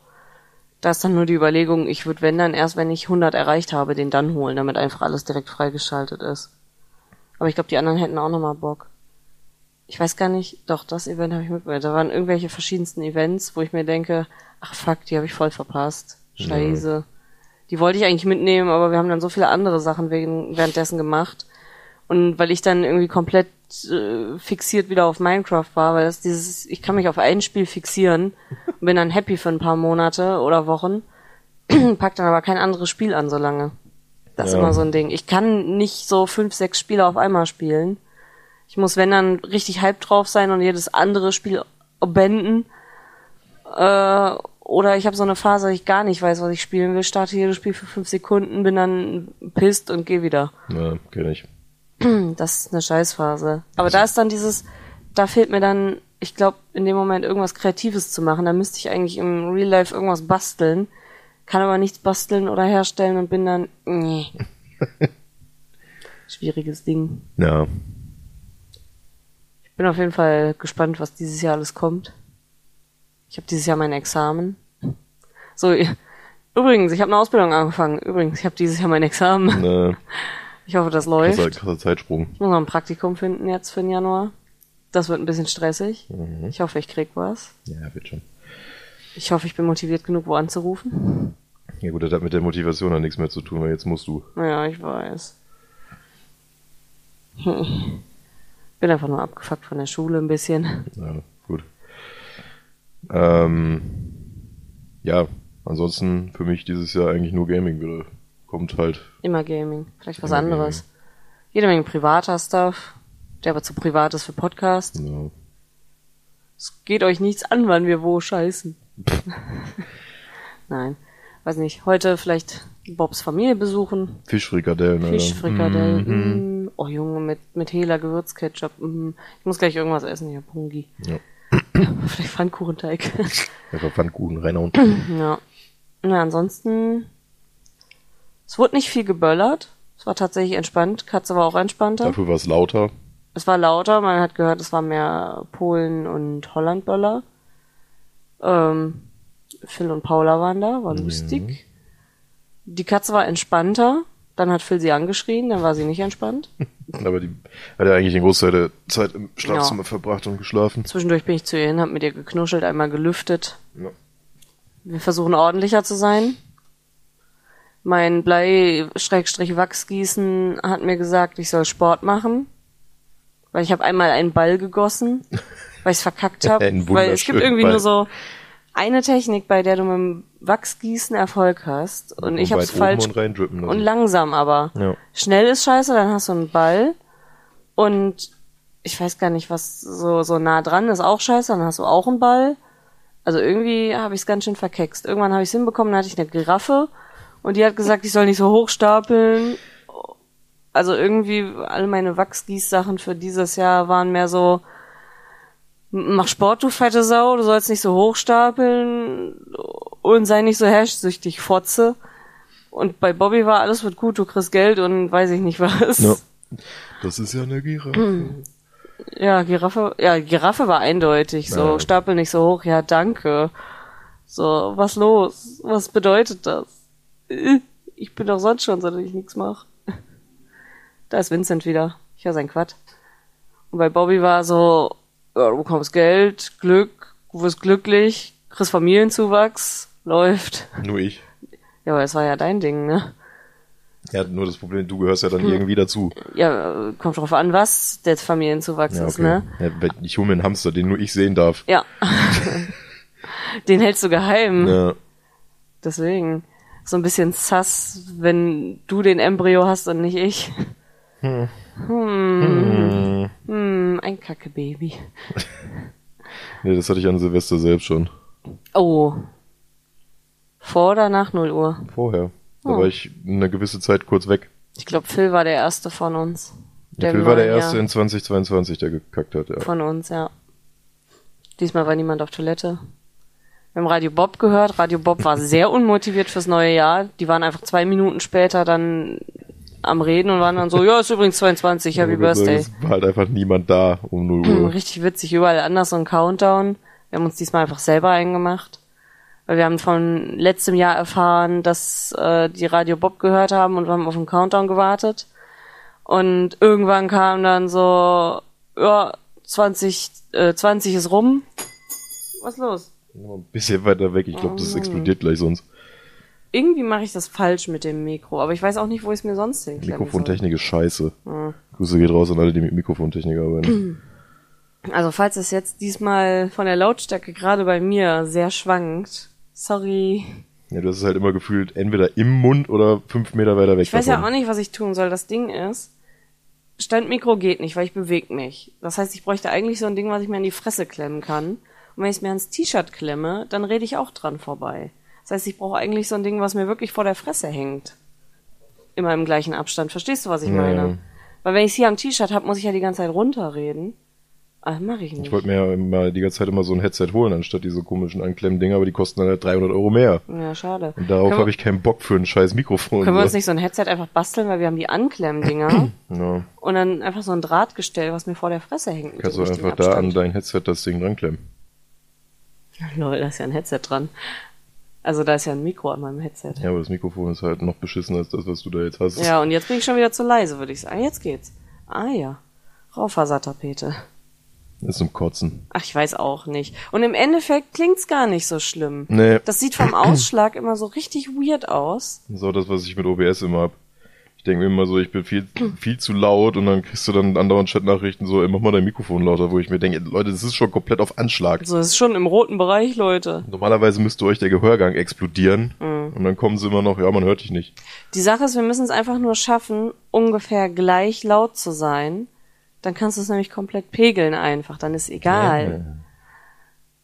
Da ist dann nur die Überlegung, ich würde wenn dann erst, wenn ich 100 erreicht habe, den dann holen, damit einfach alles direkt freigeschaltet ist. Aber ich glaube, die anderen hätten auch nochmal Bock. Ich weiß gar nicht, doch, das Event habe ich mitgemacht. Da waren irgendwelche verschiedensten Events, wo ich mir denke, ach fuck, die habe ich voll verpasst. Scheiße. Die wollte ich eigentlich mitnehmen, aber wir haben dann so viele andere Sachen wegen, währenddessen gemacht. Und weil ich dann irgendwie komplett äh, fixiert wieder auf Minecraft war, weil das dieses, ich kann mich auf ein Spiel fixieren und bin dann happy für ein paar Monate oder Wochen, pack dann aber kein anderes Spiel an so lange. Das ist Ja. immer so ein Ding. Ich kann nicht so fünf, sechs Spiele auf einmal spielen. Ich muss, wenn dann, richtig hype drauf sein und jedes andere Spiel beenden. Äh, oder ich habe so eine Phase, dass ich gar nicht weiß, was ich spielen will, starte jedes Spiel für fünf Sekunden, bin dann pisst und gehe wieder. Ja, kenn ich. Das ist eine Scheißphase. Aber da ist dann dieses, da fehlt mir dann, ich glaube, in dem Moment irgendwas Kreatives zu machen. Da müsste ich eigentlich im Real Life irgendwas basteln, kann aber nichts basteln oder herstellen und bin dann, nee. Schwieriges Ding. Ja. Ich bin auf jeden Fall gespannt, was dieses Jahr alles kommt. Ich habe dieses Jahr mein Examen. So, übrigens, ich habe eine Ausbildung angefangen. Übrigens, ich habe dieses Jahr mein Examen. Äh, Ich hoffe, das läuft. krasser, krasser Zeitsprung. Ich muss noch ein Praktikum finden jetzt für den Januar. Das wird ein bisschen stressig. Mhm. Ich hoffe, ich krieg was. Ja, wird schon. Ich hoffe, ich bin motiviert genug, wo anzurufen. Ja gut, das hat mit der Motivation dann nichts mehr zu tun, weil jetzt musst du. Ja, ich weiß. Hm. Bin einfach nur abgefuckt von der Schule ein bisschen. Ja, gut. Ähm, ja, ansonsten für mich dieses Jahr eigentlich nur Gaming wieder. Kommt halt. Immer Gaming. Vielleicht was Immer anderes. Jede Menge privater Stuff, der aber zu privat ist für Podcast. Ja. Es geht euch nichts an, wann wir wo scheißen. Nein. Weiß nicht. Heute vielleicht Bobs Familie besuchen. Fischfrikadellen. Fischfrikadellen. Mhm. Mm. Oh Junge, mit, mit Hela Gewürzketchup. Mm. Ich muss gleich irgendwas essen hier. Pungi. Ja. Vielleicht Pfannkuchenteig. Einfach Pfannkuchen reinhauen. ja. Na, ansonsten. Es wurde nicht viel geböllert. Es war tatsächlich entspannt. Katze war auch entspannter. Dafür war es lauter. Es war lauter, man hat gehört, es war mehr Polen und Hollandböller. Ähm, Phil und Paula waren da, war lustig. Die Katze war entspannter, dann hat Phil sie angeschrien, dann war sie nicht entspannt. Aber die hat ja eigentlich den Großteil der Zeit im Schlafzimmer verbracht und geschlafen. Zwischendurch bin ich zu ihr hin, hab mit ihr geknuschelt, einmal gelüftet. Ja. Wir versuchen ordentlicher zu sein. Mein Blei-Wachsgießen hat mir gesagt, ich soll Sport machen. Weil ich habe einmal einen Ball gegossen, weil ich es verkackt habe. Weil es gibt irgendwie Ball. nur so eine Technik, bei der du mit dem Wachsgießen Erfolg hast. Und ich habe es falsch und lassen. und langsam aber. Ja. Schnell ist scheiße, dann hast du einen Ball. Und ich weiß gar nicht, was so, so nah dran ist, auch scheiße, dann hast du auch einen Ball. Also irgendwie habe ich es ganz schön verkext. Irgendwann habe ich es hinbekommen, dann hatte ich eine Giraffe und die hat gesagt, ich soll nicht so hoch stapeln. Also irgendwie alle meine Wachsgießsachen für dieses Jahr waren mehr so, mach Sport, du fette Sau, du sollst nicht so hoch stapeln und sei nicht so hashsüchtig, Fotze. Und bei Bobby war alles wird gut, du kriegst Geld und weiß ich nicht was. Ja. Das ist ja eine Giraffe. Ja, Giraffe, ja, Giraffe war eindeutig. So, Ja. stapel nicht so hoch, ja, danke. So, was los? Was bedeutet das? Äh, Ich bin doch sonst schon, so dass ich nichts mache. Da ist Vincent wieder. Ich höre sein Quatsch. Und bei Bobby war so, ja, du bekommst Geld, Glück, du wirst glücklich, kriegst Familienzuwachs, läuft. Nur ich. Ja, aber das war ja dein Ding, ne? Ja, nur das Problem, du gehörst ja Hm. dann irgendwie dazu. Ja, kommt drauf an, was der Familienzuwachs Ja, ist, okay. ne? Ja, ich hole mir einen Hamster, den nur ich sehen darf. Ja. Den hältst du geheim. Ja. Deswegen. So ein bisschen sass, wenn du den Embryo hast und nicht ich. Hm. Hm, ein Kacke-Baby. Nee, das hatte ich an Silvester selbst schon. Oh. Vor oder nach 0 Uhr? Vorher. Da Oh. war ich eine gewisse Zeit kurz weg. Ich glaube, Phil war der erste von uns. Der Phil war der erste Jahr. in 2022, der gekackt hat, ja. Von uns, ja. Diesmal war niemand auf Toilette. Wir haben Radio Bob gehört. Radio Bob war sehr unmotiviert fürs neue Jahr. Die waren einfach zwei Minuten später dann am Reden und waren dann so, ja, ist übrigens 22, Happy Birthday. Es war halt einfach niemand da um 0 Hm, Uhr. Richtig witzig, überall anders so ein Countdown. Wir haben uns diesmal einfach selber eingemacht. Weil wir haben von letztem Jahr erfahren, dass äh, die Radio Bob gehört haben und wir haben auf den Countdown gewartet. Und irgendwann kam dann so, ja, 20, äh, 20 ist rum. Was ist los? Ein bisschen weiter weg, ich glaube, Oh das explodiert gleich sonst. Irgendwie mache ich das falsch mit dem Mikro, aber ich weiß auch nicht, wo ich es mir sonst soll. Mikrofontechnik ist scheiße. Hm. Grüße geht raus an alle, die mit Mikrofontechnik arbeiten. Also falls es jetzt diesmal von der Lautstärke gerade bei mir sehr schwankt, sorry. ja, du hast es halt immer gefühlt entweder im Mund oder fünf Meter weiter weg Ich weiß davon. ja auch nicht, was ich tun soll. Das Ding ist, Standmikro geht nicht, weil ich bewege mich. Das heißt, ich bräuchte eigentlich so ein Ding, was ich mir an die Fresse klemmen kann. Und wenn ich es mir ans T-Shirt klemme, dann rede ich auch dran vorbei. Das heißt, ich brauche eigentlich so ein Ding, was mir wirklich vor der Fresse hängt. Immer im gleichen Abstand. Verstehst du, was ich meine? ja. Weil wenn ich es hier am T-Shirt habe, muss ich ja die ganze Zeit runterreden. Aber mache ich nicht. Ich wollte mir ja immer die ganze Zeit immer so ein Headset holen, anstatt diese komischen Anklemmdinger, aber die kosten dann halt 300 Euro mehr. ja, schade. Und darauf habe ich keinen Bock für ein scheiß Mikrofon. Können wir uns nicht so ein Headset einfach basteln, weil wir haben die Anklemmdinger ja. und dann einfach so ein Drahtgestell, was mir vor der Fresse hängt. Kannst du einfach da an dein Headset das Ding dranklemmen. Lol, da ist ja ein Headset dran. Also da ist ja ein Mikro an meinem Headset. Ja, aber das Mikrofon ist halt noch beschissener als das, was du da jetzt hast. Ja, und jetzt bin ich schon wieder zu leise, würde ich sagen. Jetzt geht's. Ah ja. Raufasertapete. Ist zum Kotzen. Ach, ich weiß auch nicht. Und im Endeffekt klingt's gar nicht so schlimm. Nee, Das sieht vom Ausschlag immer so richtig weird aus. auch das, was ich mit OBS immer hab. Ich denke mir immer so, ich bin viel, viel zu laut und dann kriegst du dann andauernd Chatnachrichten so, ey, mach mal dein Mikrofon lauter, wo ich mir denke, Leute, das ist schon komplett auf Anschlag. Also es ist schon im roten Bereich, Leute. Normalerweise müsste euch der Gehörgang explodieren Mhm. und dann kommen sie immer noch, ja, man hört dich nicht. Die Sache ist, wir müssen es einfach nur schaffen, ungefähr gleich laut zu sein. Dann kannst du es nämlich komplett pegeln einfach. Dann ist egal.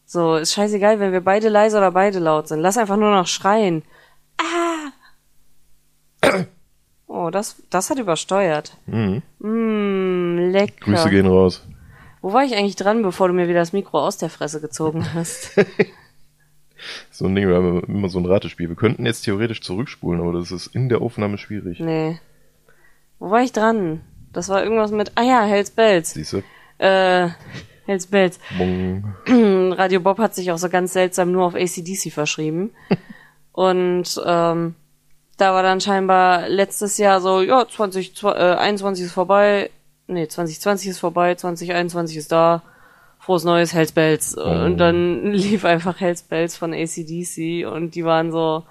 So, ist scheißegal, wenn wir beide leise oder beide laut sind. Lass einfach nur noch schreien. Ah! Oh, das, das hat übersteuert. Mhm. Mm, lecker. Grüße gehen raus. Wo war ich eigentlich dran, bevor du mir wieder das Mikro aus der Fresse gezogen hast? So ein Ding, wir haben immer so ein Ratespiel. Wir könnten jetzt theoretisch zurückspulen, aber das ist in der Aufnahme schwierig. nee. Wo war ich dran? Das war irgendwas mit, ah ja, Hells Bells. Siehst du? Äh, Hells Bells. Bong. Radio Bob hat sich auch so ganz seltsam nur auf ACDC verschrieben. Und ähm, da war dann scheinbar letztes Jahr so, ja, 2021 ist vorbei, nee, 2020 ist vorbei, 2021 ist da, frohes Neues, Hells Bells. Und dann lief einfach Hells Bells von ACDC und die waren so,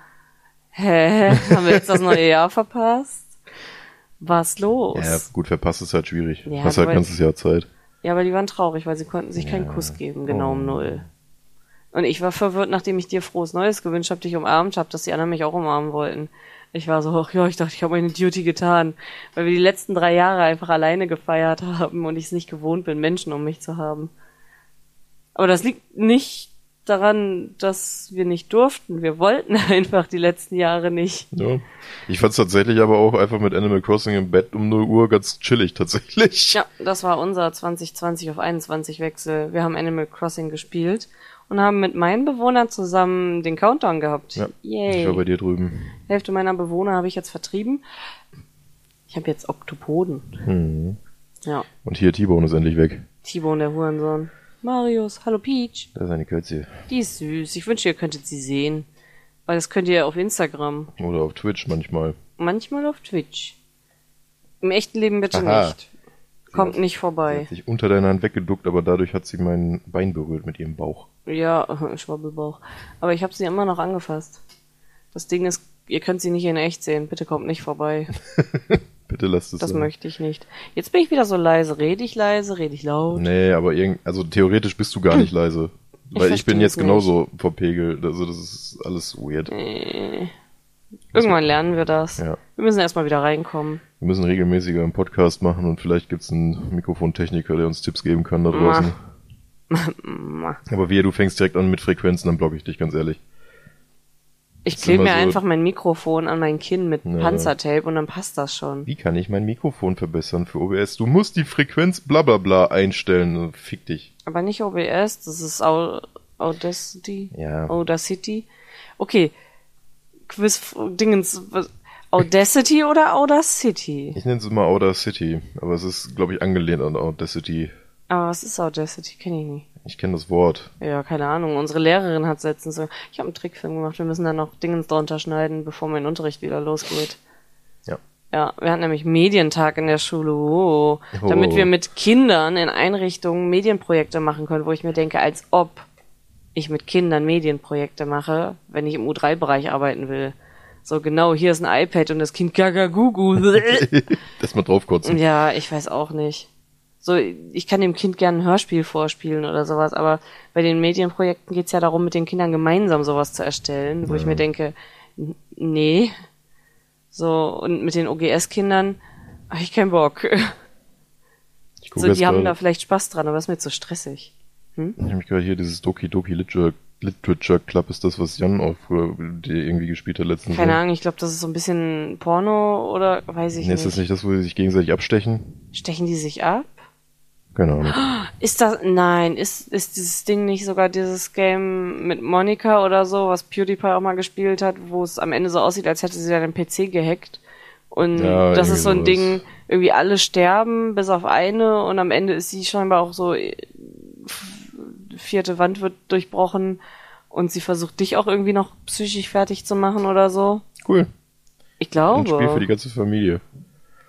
Hä? Haben wir jetzt das neue Jahr verpasst? Was los? Ja, gut, verpasst ist halt schwierig. Ja, Hast halt aber- ganzes Jahr Zeit. Ja, aber die waren traurig, weil sie konnten sich keinen Kuss geben, genau um Oh. null. Und ich war verwirrt, nachdem ich dir frohes Neues gewünscht habe, dich umarmt habe, dass die anderen mich auch umarmen wollten. Ich war so, ach ja, ich dachte, ich habe meine Duty getan, weil wir die letzten drei Jahre einfach alleine gefeiert haben und ich es nicht gewohnt bin, Menschen um mich zu haben. Aber das liegt nicht daran, dass wir nicht durften. Wir wollten einfach die letzten Jahre nicht. Ja. Ich fand's tatsächlich aber auch einfach mit Animal Crossing im Bett um 0 Uhr ganz chillig tatsächlich. Ja, das war unser 2020 auf 21 Wechsel. Wir haben Animal Crossing gespielt und haben mit meinen Bewohnern zusammen den Countdown gehabt. Ja, Yay. Ich war bei dir drüben. Hälfte meiner Bewohner habe ich jetzt vertrieben. Ich habe jetzt Oktopoden. Hm. Ja, Und hier T-Bone ist endlich weg. T-Bone, der Hurensohn. Marius, hallo Peach. Da ist eine Kölze. Die ist süß. Ich wünschte, ihr könntet sie sehen. Weil das könnt ihr auf Instagram. Oder auf Twitch manchmal. Manchmal auf Twitch. Im echten Leben bitte Aha. nicht. Kommt nicht Sie vorbei. hat sich unter deiner Hand weggeduckt, aber dadurch hat sie mein Bein berührt mit ihrem Bauch. Ja, Schwabbelbauch. Aber ich habe sie immer noch angefasst. Das Ding ist, ihr könnt sie nicht in echt sehen. Bitte kommt nicht vorbei. Bitte lasst es Das sein. möchte ich nicht. Jetzt bin ich wieder so leise. Rede ich leise, rede ich laut. Nee, aber irgend, also theoretisch bist du gar nicht leise. Ich Weil ich, bin jetzt genauso verpegelt. Also das ist alles weird. Äh, Irgendwann lernen wir das. Ja. Wir müssen erstmal wieder reinkommen. Wir müssen regelmäßiger einen Podcast machen und vielleicht gibt's einen Mikrofontechniker, der uns Tipps geben kann da draußen. Aber wie du fängst direkt an mit Frequenzen, dann block ich dich, ganz ehrlich. Ich klebe mir so- einfach mein Mikrofon an mein Kinn mit Ja. Panzertape und dann passt das schon. Wie kann ich mein Mikrofon verbessern für OBS? Du musst die Frequenz bla bla bla einstellen. Fick dich. Aber nicht OBS, das ist Au Audacity. Ja. Audacity. Okay. Quiz Dingens. Audacity oder Audacity? Ich nenne es immer Audacity, aber es ist, glaube ich, angelehnt an Audacity. Aber was ist Audacity? Kenne ich nicht. Ich kenne das Wort. Ja, keine Ahnung. Unsere Lehrerin hat letztens so, ich habe einen Trickfilm gemacht, wir müssen dann noch Dingens drunter schneiden, bevor mein Unterricht wieder losgeht. Ja. Ja, wir hatten nämlich Medientag in der Schule, oh, damit Oh. wir mit Kindern in Einrichtungen Medienprojekte machen können, wo ich mir denke, als ob ich mit Kindern Medienprojekte mache, wenn ich im U3-Bereich arbeiten will. So genau, hier ist ein iPad und das Kind gaga gugu. Lass mal draufkotzen. Ja, ich weiß auch nicht. So, ich kann dem Kind gerne ein Hörspiel vorspielen oder sowas, aber bei den Medienprojekten geht's ja darum, mit den Kindern gemeinsam sowas zu erstellen, wo ich mir denke, n- nee. So, und mit den OGS-Kindern habe ich keinen Bock. Ich So, die haben gerade- da vielleicht Spaß dran, aber ist mir zu stressig. Ich habe mich gerade hier dieses Doki Doki Literature, Literature Club ist das, was Jan auch früher irgendwie gespielt hat letztens. Keine ne? Ahnung, ich glaube, das ist so ein bisschen Porno oder weiß ich Nee, ist nicht. das nicht das, wo sie sich gegenseitig abstechen? Stechen die sich ab? Ahnung. Ist das, nein, ist, ist dieses Ding nicht sogar dieses Game mit Monika oder so, was PewDiePie auch mal gespielt hat, wo es am Ende so aussieht, als hätte sie dann den PC gehackt. Und Ja, das ist so ein. Ding, irgendwie alle sterben, bis auf eine, und am Ende ist sie scheinbar auch so, äh, vierte Wand wird durchbrochen, und sie versucht dich auch irgendwie noch psychisch fertig zu machen oder so. Cool. Ich Ein glaube. Spiel für die ganze Familie.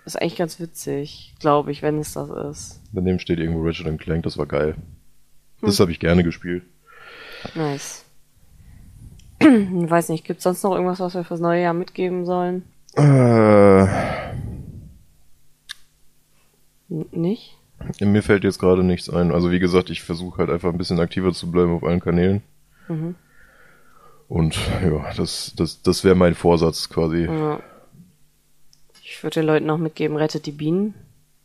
Ist eigentlich ganz witzig, glaube ich, wenn es das ist. Daneben steht irgendwo Ratchet and Clank, das war geil. Hm. Das habe ich gerne gespielt. Nice. Weiß nicht, gibt's sonst noch irgendwas, was wir fürs neue Jahr mitgeben sollen? Äh, N nicht? mir fällt jetzt gerade nichts ein. Also wie gesagt, ich versuche halt einfach ein bisschen aktiver zu bleiben auf allen Kanälen. Mhm. Und ja, das, das, das wäre mein Vorsatz quasi. Ja. Ich würde den Leuten noch mitgeben, rettet die Bienen.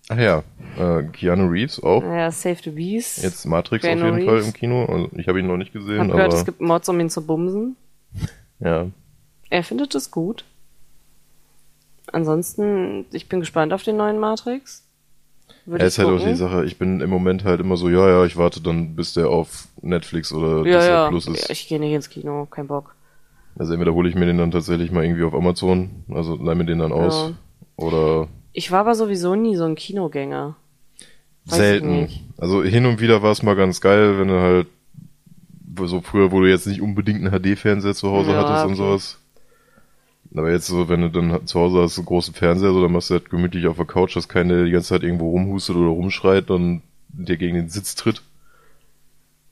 Ach ja, äh, Keanu Reeves auch. Ja, Save the Bees. Jetzt Matrix Keanu auf jeden Fall Reeves. im Kino. Also ich habe ihn noch nicht gesehen, Hab gehört, aber es gibt Mods, um ihn zu bumsen. ja. Er findet es gut. Ansonsten, ich bin gespannt auf den neuen Matrix. Würde Er ich ist halt auch die Sache, ich bin im Moment halt immer so, ja, ja, ich warte dann, bis der auf Netflix oder Ja, Disney ja. Plus ist. Ich gehe nicht ins Kino, kein Bock. Also entweder hole ich mir den dann tatsächlich mal irgendwie auf Amazon, also leih mir den dann aus. Ja. Oder Ich war aber sowieso nie so ein Kinogänger. Weiß selten. Also hin und wieder war es mal ganz geil, wenn du halt so früher, wo du jetzt nicht unbedingt einen HD-Fernseher zu Hause Ja, hattest und okay. sowas. Aber jetzt so, wenn du dann zu Hause hast, einen großen Fernseher, so, dann machst du halt gemütlich auf der Couch, dass keiner die ganze Zeit irgendwo rumhustet oder rumschreit und dir gegen den Sitz tritt.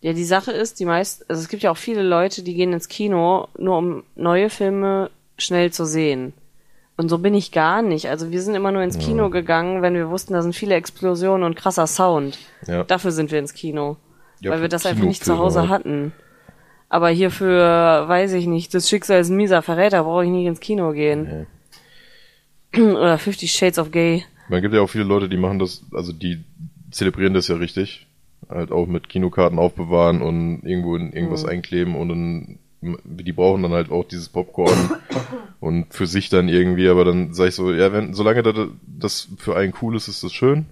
Ja, die Sache ist, die meisten, also es gibt ja auch viele Leute, die gehen ins Kino, nur um neue Filme schnell zu sehen. Und so bin ich gar nicht. Also wir sind immer nur ins Kino gegangen, wenn wir wussten, da sind viele Explosionen und krasser Sound. Ja. Dafür sind wir ins Kino. Ja, weil wir das einfach nicht zu Hause hatten. Aber hier für, weiß ich nicht, das Schicksal ist ein mieser Verräter, brauche ich nicht ins Kino gehen. Oder Fifty Shades of Gay. Man gibt ja auch viele Leute, die machen das, also die zelebrieren das ja richtig. Halt auch mit Kinokarten aufbewahren und irgendwo in irgendwas Mhm. einkleben und dann, die brauchen dann halt auch dieses Popcorn und für sich dann irgendwie, aber dann sag ich so, ja, wenn, solange das, das für einen cool ist, ist das schön.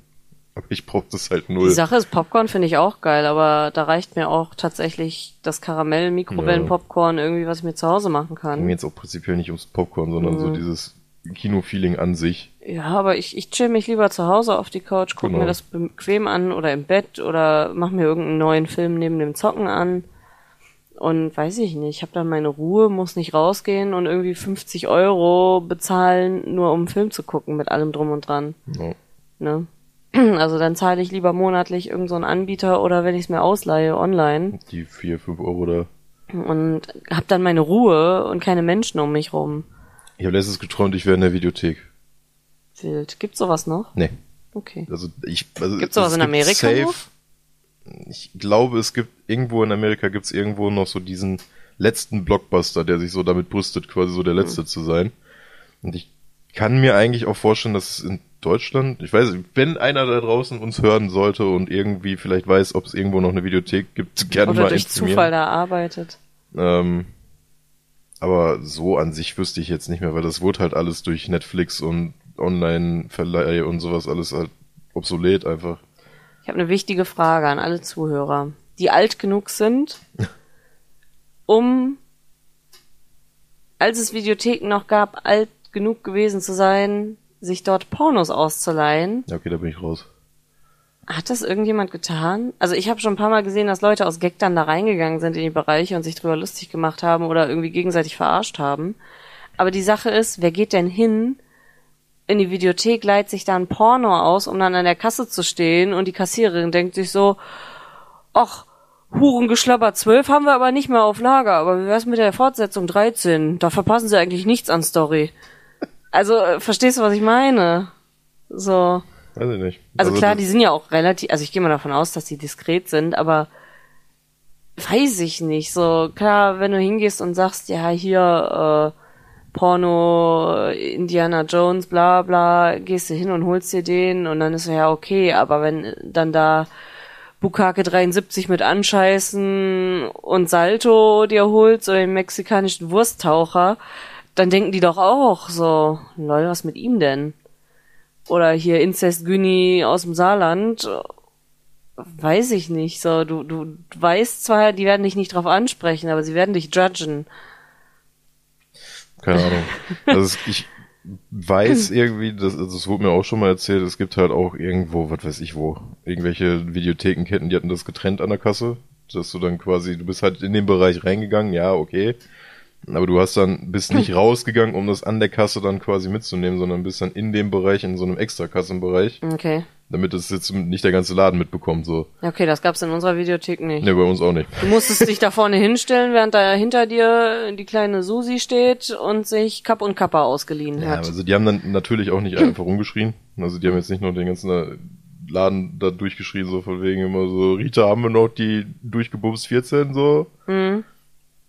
Aber ich brauch das halt null. Die Sache ist, Popcorn finde ich auch geil, aber da reicht mir auch tatsächlich das Karamell-Mikrowellen-Popcorn irgendwie, was ich mir zu Hause machen ging kann. jetzt auch prinzipiell nicht ums Popcorn, sondern Mhm. so dieses Kino-Feeling an sich. Ja, aber ich, ich chill mich lieber zu Hause auf die Couch, guck Genau. mir das bequem an oder im Bett oder mach mir irgendeinen neuen Film neben dem Zocken an. Und weiß ich nicht, ich habe dann meine Ruhe, muss nicht rausgehen und irgendwie 50 Euro bezahlen, nur um einen Film zu gucken mit allem drum und dran. Ja. Ne? Also dann zahle ich lieber monatlich irgendeinen so einen Anbieter oder wenn ich es mir ausleihe online Die vier, fünf Euro da. und hab dann meine Ruhe und keine Menschen um mich rum. Ich habe letztens geträumt, ich wäre in der Videothek. Wild. Gibt's sowas noch? Nee. Okay. Also ich, also Gibt's sowas es in Amerika safe, noch? Ich glaube, es gibt irgendwo in Amerika gibt's irgendwo noch so diesen letzten Blockbuster, der sich so damit brüstet, quasi so der letzte Hm. zu sein. Und ich kann mir eigentlich auch vorstellen, dass es in Deutschland, ich weiß, wenn einer da draußen uns hören sollte und irgendwie vielleicht weiß, ob es irgendwo noch eine Videothek gibt, gerne Oder mal durch informieren. Zufall da arbeitet. Ähm, aber so an sich wüsste ich jetzt nicht mehr, weil das wurde halt alles durch Netflix und Online-Verleih und sowas alles halt obsolet einfach. Ich habe eine wichtige Frage an alle Zuhörer, die alt genug sind, um, als es Videotheken noch gab, alt genug gewesen zu sein, sich dort Pornos auszuleihen. Ja, okay, da bin ich raus. Hat das irgendjemand getan? Also ich habe schon ein paar Mal gesehen, dass Leute aus Gag dann da reingegangen sind in die Bereiche und sich drüber lustig gemacht haben oder irgendwie gegenseitig verarscht haben. Aber die Sache ist, wer geht denn hin in die Videothek, leiht sich da ein Porno aus, um dann an der Kasse zu stehen und die Kassiererin denkt sich so, ach, Hurengeschlabber 12 haben wir aber nicht mehr auf Lager, aber wie wär's mit der Fortsetzung 13? Da verpassen sie eigentlich nichts an Story. Also, äh, verstehst du, was ich meine? So. Weiß ich nicht. Also, klar, das- die sind ja auch relativ, also ich gehe mal davon aus, dass die diskret sind, aber weiß ich nicht. So, klar, wenn du hingehst und sagst, ja, hier, äh, Porno, Indiana Jones, bla bla, gehst du hin und holst dir den und dann ist er ja okay, aber wenn dann da Bukake 73 mit Anscheißen und Salto dir holst oder den mexikanischen Wursttaucher, dann denken die doch auch so, lol, was mit ihm denn? Oder hier Incest Günni aus dem Saarland, weiß ich nicht. So, du, du weißt zwar, die werden dich nicht drauf ansprechen, aber sie werden dich judgen. Keine Ahnung. Also ich weiß irgendwie, das, also das wurde mir auch schon mal erzählt, es gibt halt auch irgendwo, was weiß ich wo, irgendwelche Videothekenketten, die hatten das getrennt an der Kasse, dass du dann quasi, du bist halt in den Bereich reingegangen, ja, okay. Aber du hast dann, bist nicht rausgegangen, um das an der Kasse dann quasi mitzunehmen, sondern bist dann in dem Bereich, in so einem Extrakassenbereich, Okay. Damit es jetzt nicht der ganze Laden mitbekommt, so. Okay, das gab's in unserer Videothek nicht. Ne, bei uns auch nicht. Du musstest dich da vorne hinstellen, während da hinter dir die kleine Susi steht und sich Kapp und Kappa ausgeliehen Ja, hat. also die haben dann natürlich auch nicht einfach rumgeschrien. Also die haben jetzt nicht nur den ganzen Laden da durchgeschrien, so von wegen immer so, Rita, haben wir noch die durchgebumst 14, so. Mhm.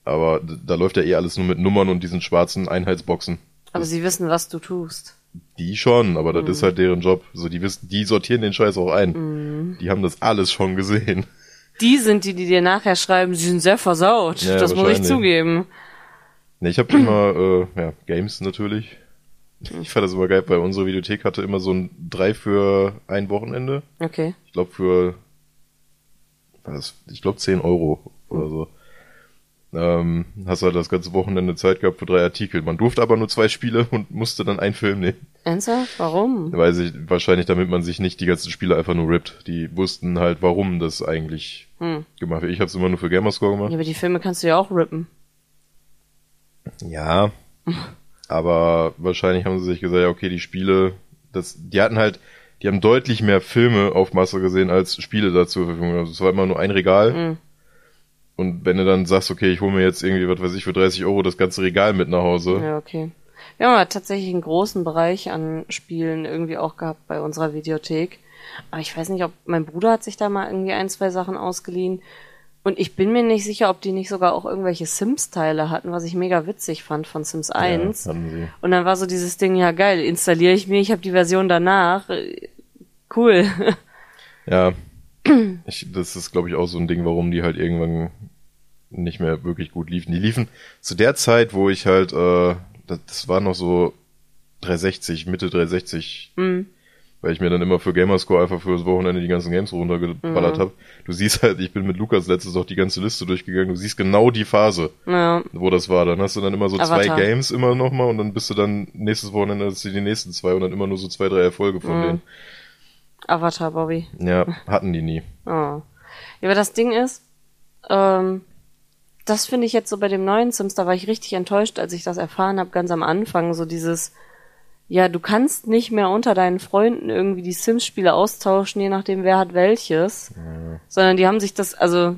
Aber da läuft ja eh alles nur mit Nummern und diesen schwarzen Einheitsboxen. Aber sie wissen, was du tust. Die schon, aber das ist Mhm. halt deren Job. So, die wissen, die sortieren den Scheiß auch ein. Die haben das alles schon gesehen. Die sind die, die dir nachher schreiben, sie sind sehr versaut. Ja, das muss ich zugeben. Ne, ich habe immer, äh, ja, Games natürlich. Ich fand das immer geil, weil unsere Videothek hatte immer so ein drei für ein Wochenende. Okay. ich glaube für war das, ich glaube 10 Euro oder so. Ähm, hast halt das ganze Wochenende Zeit gehabt für drei Artikel. Man durfte aber nur zwei Spiele und musste dann einen Film nehmen. Ernsthaft? Warum? Weiß ich, wahrscheinlich damit man sich nicht die ganzen Spiele einfach nur rippt. Die wussten halt, warum das eigentlich Hm. gemacht wird. Ich habe es immer nur für Gamerscore Ja, gemacht. aber die Filme kannst du ja auch rippen. Ja. aber wahrscheinlich haben sie sich gesagt, ja, okay, die Spiele, das, die hatten halt, die haben deutlich mehr Filme auf Masse gesehen als Spiele dazu. Also es war immer nur ein Regal. Mhm. Und wenn du dann sagst, okay, ich hole mir jetzt irgendwie, was weiß ich, für 30 Euro das ganze Regal mit nach Hause. Ja, okay. Wir haben aber tatsächlich einen großen Bereich an Spielen irgendwie auch gehabt bei unserer Videothek. Aber ich weiß nicht, ob mein Bruder hat sich da mal irgendwie ein, zwei Sachen ausgeliehen. Und ich bin mir nicht sicher, ob die nicht sogar auch irgendwelche Sims-Teile hatten, was ich mega witzig fand von Sims 1. Ja, hatten sie. Und dann war so dieses Ding, ja geil, installiere ich mir, ich habe die Version danach. Cool. Ja, ich, das ist, glaube ich, auch so ein Ding, warum die halt irgendwann nicht mehr wirklich gut liefen. Die liefen zu der Zeit, wo ich halt, äh, das, das war noch so 360, Mitte 360, Mhm. weil ich mir dann immer für Gamerscore einfach für das Wochenende die ganzen Games runtergeballert Mhm. hab. Du siehst halt, ich bin mit Lukas letztes auch die ganze Liste durchgegangen, du siehst genau die Phase, Ja, wo das war. Dann hast du dann immer so zwei Avatar. Games immer nochmal und dann bist du dann nächstes Wochenende hast du die nächsten zwei und dann immer nur so zwei, drei Erfolge von Mhm. denen. Avatar Bobby. Ja, hatten die nie. Oh. Ja, aber das Ding ist, ähm, das finde ich jetzt so bei dem neuen Sims, da war ich richtig enttäuscht, als ich das erfahren habe, ganz am Anfang, so dieses, ja, du kannst nicht mehr unter deinen Freunden irgendwie die Sims-Spiele austauschen, je nachdem, wer hat welches, sondern die haben sich das, also,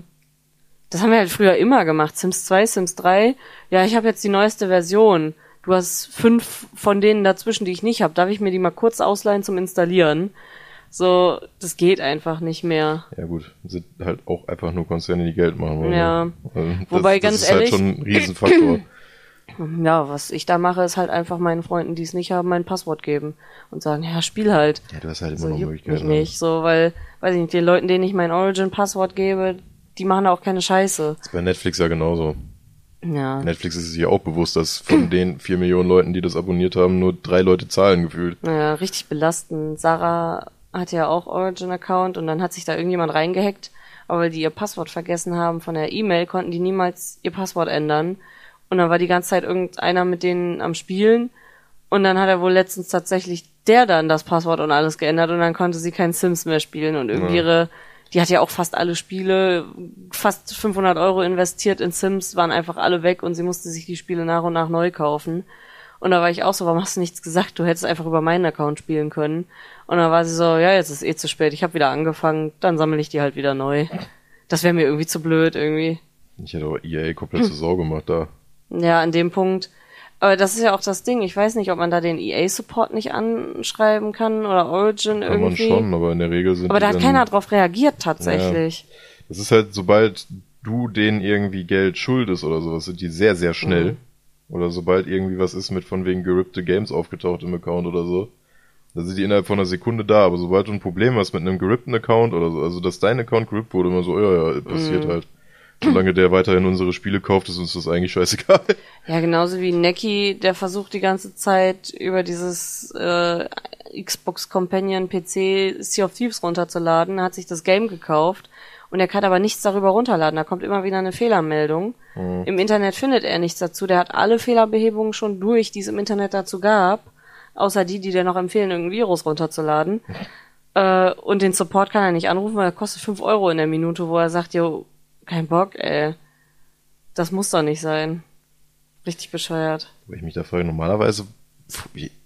das haben wir halt früher immer gemacht, Sims 2, Sims 3, ja, ich habe jetzt die neueste Version, du hast fünf von denen dazwischen, die ich nicht habe, darf ich mir die mal kurz ausleihen zum Installieren? So, das geht einfach nicht mehr. Ja gut, sind halt auch einfach nur Konzerne, die Geld machen wollen. Ja. ne? Also das, Wobei, das ganz ist ehrlich- halt schon ein Riesenfaktor. Ja, was ich da mache, ist halt einfach meinen Freunden, die es nicht haben, mein Passwort geben und sagen, ja, spiel halt. ja, du hast halt immer So noch juckt mich Möglichkeiten. nicht, so, weil, weiß ich nicht, den Leuten, denen ich mein Origin-Passwort gebe, die machen da auch keine Scheiße. Das ist bei Netflix ja genauso. Ja. Netflix ist sich ja auch bewusst, dass von den vier Millionen Leuten, die das abonniert haben, nur drei Leute zahlen gefühlt. Naja, richtig belastend. Sarah hatte ja auch Origin-Account und dann hat sich da irgendjemand reingehackt, aber weil die ihr Passwort vergessen haben von der E-Mail, konnten die niemals ihr Passwort ändern. Und dann war die ganze Zeit irgendeiner mit denen am Spielen und dann hat er wohl letztens tatsächlich der dann das Passwort und alles geändert und dann konnte sie kein Sims mehr spielen und irgendwie Ja. ihre, die hat ja auch fast alle Spiele, fast 500 Euro investiert in Sims, waren einfach alle weg und sie musste sich die Spiele nach und nach neu kaufen. Und da war ich auch so, warum hast du nichts gesagt? Du hättest einfach über meinen Account spielen können. Und dann war sie so, ja, jetzt ist eh zu spät, ich habe wieder angefangen, dann sammle ich die halt wieder neu. Das wäre mir irgendwie zu blöd irgendwie. Ich hätte aber EA komplett zur Sau gemacht da. Ja, an dem Punkt. Aber das ist ja auch das Ding. Ich weiß nicht, ob man da den EA-Support nicht anschreiben kann oder Origin Kann man irgendwie. schon, aber in der Regel sind Aber da hat keiner drauf reagiert tatsächlich. Das ist halt, sobald du denen irgendwie Geld schuldest oder sowas, sind die sehr, sehr schnell. Mhm. Oder sobald irgendwie was ist mit von wegen gerippte Games aufgetaucht im Account oder so, dann sind die innerhalb von einer Sekunde da. Aber sobald du ein Problem hast mit einem gerippten Account oder so, also dass dein Account gerippt wurde, immer so, ja, ja, passiert Mhm. halt. Solange der weiterhin unsere Spiele kauft, ist uns das eigentlich scheißegal. Ja, genauso wie Neki, der versucht die ganze Zeit über dieses äh, Xbox Companion PC Sea of Thieves runterzuladen, hat sich das Game gekauft und er kann aber nichts darüber runterladen. Da kommt immer wieder eine Fehlermeldung. Im Internet findet er nichts dazu. Der hat alle Fehlerbehebungen schon durch, die es im Internet dazu gab, außer die, die dir noch empfehlen, irgendein Virus runterzuladen. Äh, und den Support kann er nicht anrufen, weil er kostet 5 Euro in der Minute, wo er sagt, jo, kein Bock, ey. Das muss doch nicht sein. Richtig bescheuert. Wo ich mich da frage, normalerweise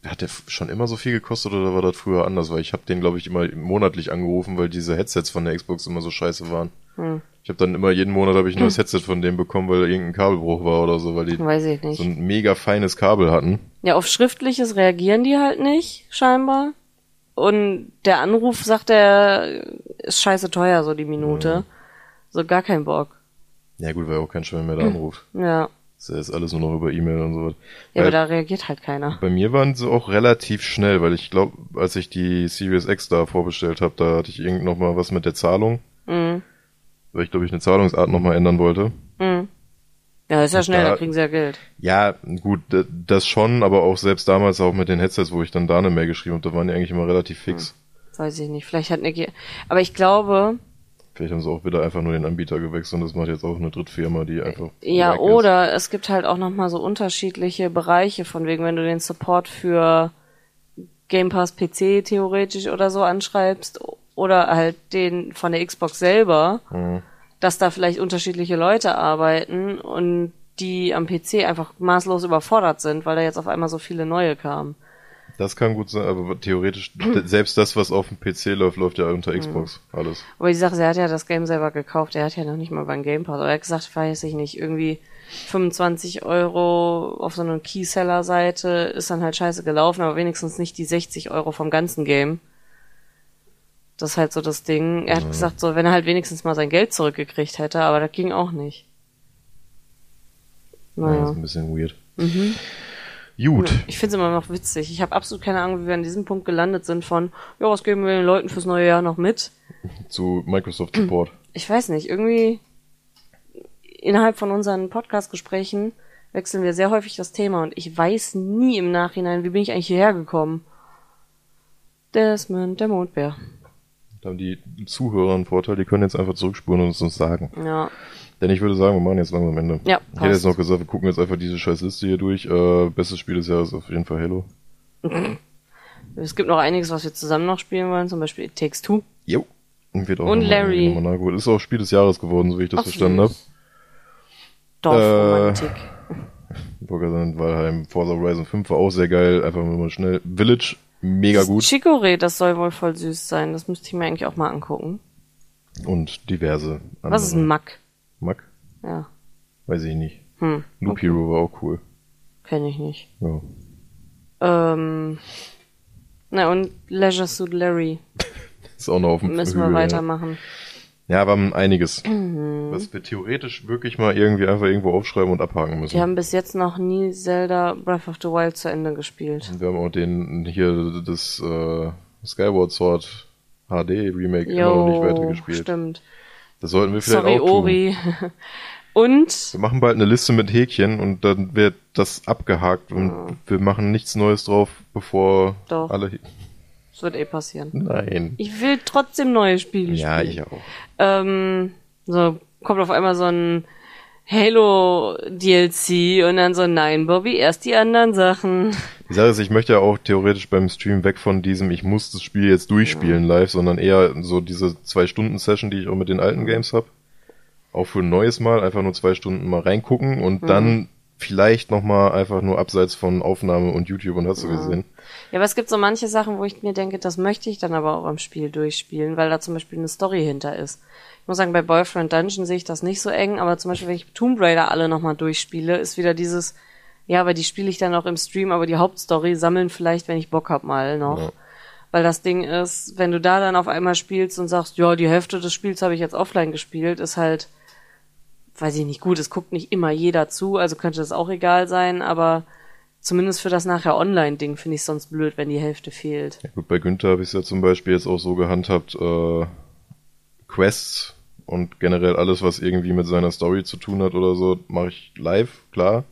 hat der schon immer so viel gekostet oder war das früher anders? Weil ich habe den, glaube ich, immer monatlich angerufen, weil diese Headsets von der Xbox immer so scheiße waren. Hm. Ich habe dann immer jeden Monat habe ich ein neues Headset von dem bekommen, weil irgendein Kabelbruch war oder so, weil die Weiß ich nicht. so ein mega feines Kabel hatten. Ja, auf Schriftliches reagieren die halt nicht, scheinbar. Und der Anruf, sagt er, ist scheiße teuer, so die Minute. So gar kein Bock. Ja gut, weil auch kein Schwein mehr da anruft. Ja. Das ist jetzt alles nur noch über E-Mail und so. Ja, Weil aber da reagiert halt keiner. bei mir waren sie auch relativ schnell, weil ich glaube, als ich die Series X da vorbestellt habe, da hatte ich irgend noch mal was mit der Zahlung, Mhm. weil ich glaube ich eine Zahlungsart noch mal ändern wollte. Mhm. Ja, ist ja schnell, da- da kriegen sie ja Geld. Ja, gut, das schon, aber auch selbst damals auch mit den Headsets, wo ich dann da eine Mail geschrieben habe, da waren die eigentlich immer relativ fix. Weiß ich nicht. Vielleicht hat Nicky. Aber ich glaube, Vielleicht haben sie auch wieder einfach nur den Anbieter gewechselt und das macht jetzt auch eine Drittfirma, die einfach. ja, weg ist. oder es gibt halt auch nochmal so unterschiedliche Bereiche, von wegen, wenn du den Support für Game Pass PC theoretisch oder so anschreibst, oder halt den von der Xbox selber, Mhm. dass da vielleicht unterschiedliche Leute arbeiten und die am PC einfach maßlos überfordert sind, weil da jetzt auf einmal so viele neue kamen. Das kann gut sein, aber theoretisch, selbst das, was auf dem PC läuft, läuft ja unter Xbox. Alles. Aber die Sache, ist, er hat ja das Game selber gekauft, er hat ja noch nicht mal beim Game Pass. Aber er hat gesagt, weiß ich nicht, irgendwie 25 Euro auf so einer Keyseller-Seite ist dann halt scheiße gelaufen, aber wenigstens nicht die 60 Euro vom ganzen Game. Das ist halt so das Ding. Er hat gesagt, so, wenn er halt wenigstens mal sein Geld zurückgekriegt hätte, aber das ging auch nicht. Ja, das ist Naja. ein bisschen weird. Mhm. Gut. Ich finde es immer noch witzig. Ich habe absolut keine Ahnung, wie wir an diesem Punkt gelandet sind von, ja, was geben wir den Leuten fürs neue Jahr noch mit? Zu Microsoft Support. ich weiß nicht, irgendwie innerhalb von unseren Podcast-Gesprächen wechseln wir sehr häufig das Thema und ich weiß nie im Nachhinein, wie bin ich eigentlich hierher gekommen. Desmond, der Mondbär. Da haben die Zuhörer einen Vorteil, die können jetzt einfach zurückspulen und es uns sagen. Ja, Denn ich würde sagen, wir machen jetzt langsam am Ende. Ja, Ich hätte jetzt noch gesagt, wir gucken jetzt einfach diese scheiß Liste hier durch. Äh, bestes Spiel des Jahres auf jeden Fall Halo. es gibt noch einiges, was wir zusammen noch spielen wollen, zum Beispiel It Takes Two. Jo. Und, wird auch Und Larry. nachgeholt. Ist auch Spiel des Jahres geworden, so wie ich das Ach, verstanden habe. Dorfromantik. Burger Valheim, Forza Horizon 5 war auch sehr geil. Einfach nur mal schnell. Village, mega gut. Chicorée, das soll wohl voll süß sein. Das müsste ich mir eigentlich auch mal angucken. Und diverse andere. Was ist ein Mack? Mack? Ja. Weiß ich nicht. Hm. Loop Hero war auch cool. Kenne ich nicht. Ja. Ähm. Na und Leisure Suit Larry. Ist auch noch auf dem Müssen wir Hügel, ja. weitermachen. Ja, wir haben einiges. Mhm. Was wir theoretisch wirklich mal irgendwie einfach irgendwo aufschreiben und abhaken müssen. Wir haben bis jetzt noch nie Zelda Breath of the Wild zu Ende gespielt. Und wir haben auch den hier das äh, Skyward Sword HD Remake immer noch nicht weitergespielt. stimmt. Das sollten wir vielleicht Sorry, auch tun. Ori. Und Wir machen bald eine Liste mit Häkchen und dann wird das abgehakt und wir machen nichts Neues drauf, bevor Doch. alle. es wird eh passieren. Nein. Ich will trotzdem neue Spiele Ja, spielen. ich auch. Ähm, so kommt auf einmal so ein Halo DLC und dann so, nein, Bobby, erst die anderen Sachen. Die Sache ist, ich möchte ja auch theoretisch beim Stream weg von diesem, ich muss das Spiel jetzt durchspielen live, sondern eher so diese zwei Stunden Session, die ich auch mit den alten Games hab. Auch für ein neues Mal, einfach nur zwei Stunden mal reingucken und dann vielleicht nochmal einfach nur abseits von Aufnahme und YouTube und hast du gesehen. Ja, aber es gibt so manche Sachen, wo ich mir denke, das möchte ich dann aber auch am Spiel durchspielen, weil da zum Beispiel eine Story hinter ist. Ich muss sagen, bei Boyfriend Dungeon sehe ich das nicht so eng, aber zum Beispiel, wenn ich Tomb Raider alle nochmal durchspiele, ist wieder dieses, ja, aber die spiele ich dann auch im Stream, aber die Hauptstory sammeln vielleicht, wenn ich Bock hab mal noch. Ja. Weil das Ding ist, wenn du da dann auf einmal spielst und sagst, ja, die Hälfte des Spiels habe ich jetzt offline gespielt, ist halt, weiß ich nicht, gut, es guckt nicht immer jeder zu, also könnte das auch egal sein, aber zumindest für das nachher Online-Ding finde ich sonst blöd, wenn die Hälfte fehlt. Ja, gut, bei Günther habe ich es ja zum Beispiel jetzt auch so gehandhabt, äh, Quests und generell alles, was irgendwie mit seiner Story zu tun hat oder so, mache ich live, klar.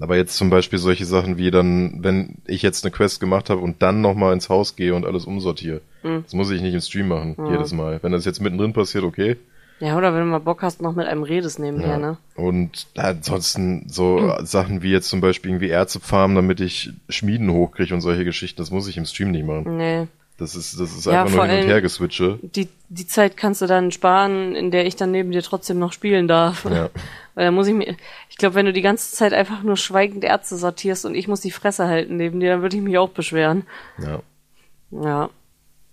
Aber jetzt zum Beispiel solche Sachen wie dann, wenn ich jetzt eine Quest gemacht habe und dann nochmal ins Haus gehe und alles umsortiere. Das muss ich nicht im Stream machen, jedes Mal. Wenn das jetzt mittendrin passiert, okay. Ja, oder wenn du mal Bock hast, noch mit einem redest nebenher, Ja. ne? Und ansonsten so Sachen wie jetzt zum Beispiel irgendwie Erze farmen, damit ich Schmieden hochkriege und solche Geschichten, das muss ich im Stream nicht machen. Nee. Das ist, das ist Ja, einfach nur hin und her geswitche. Die, die Zeit kannst du dann sparen, in der ich dann neben dir trotzdem noch spielen darf. Ja. Weil da muss ich mir, ich glaube, wenn du die ganze Zeit einfach nur schweigend Ärzte sortierst und ich muss die Fresse halten neben dir, dann würde ich mich auch beschweren. Ja. Ja.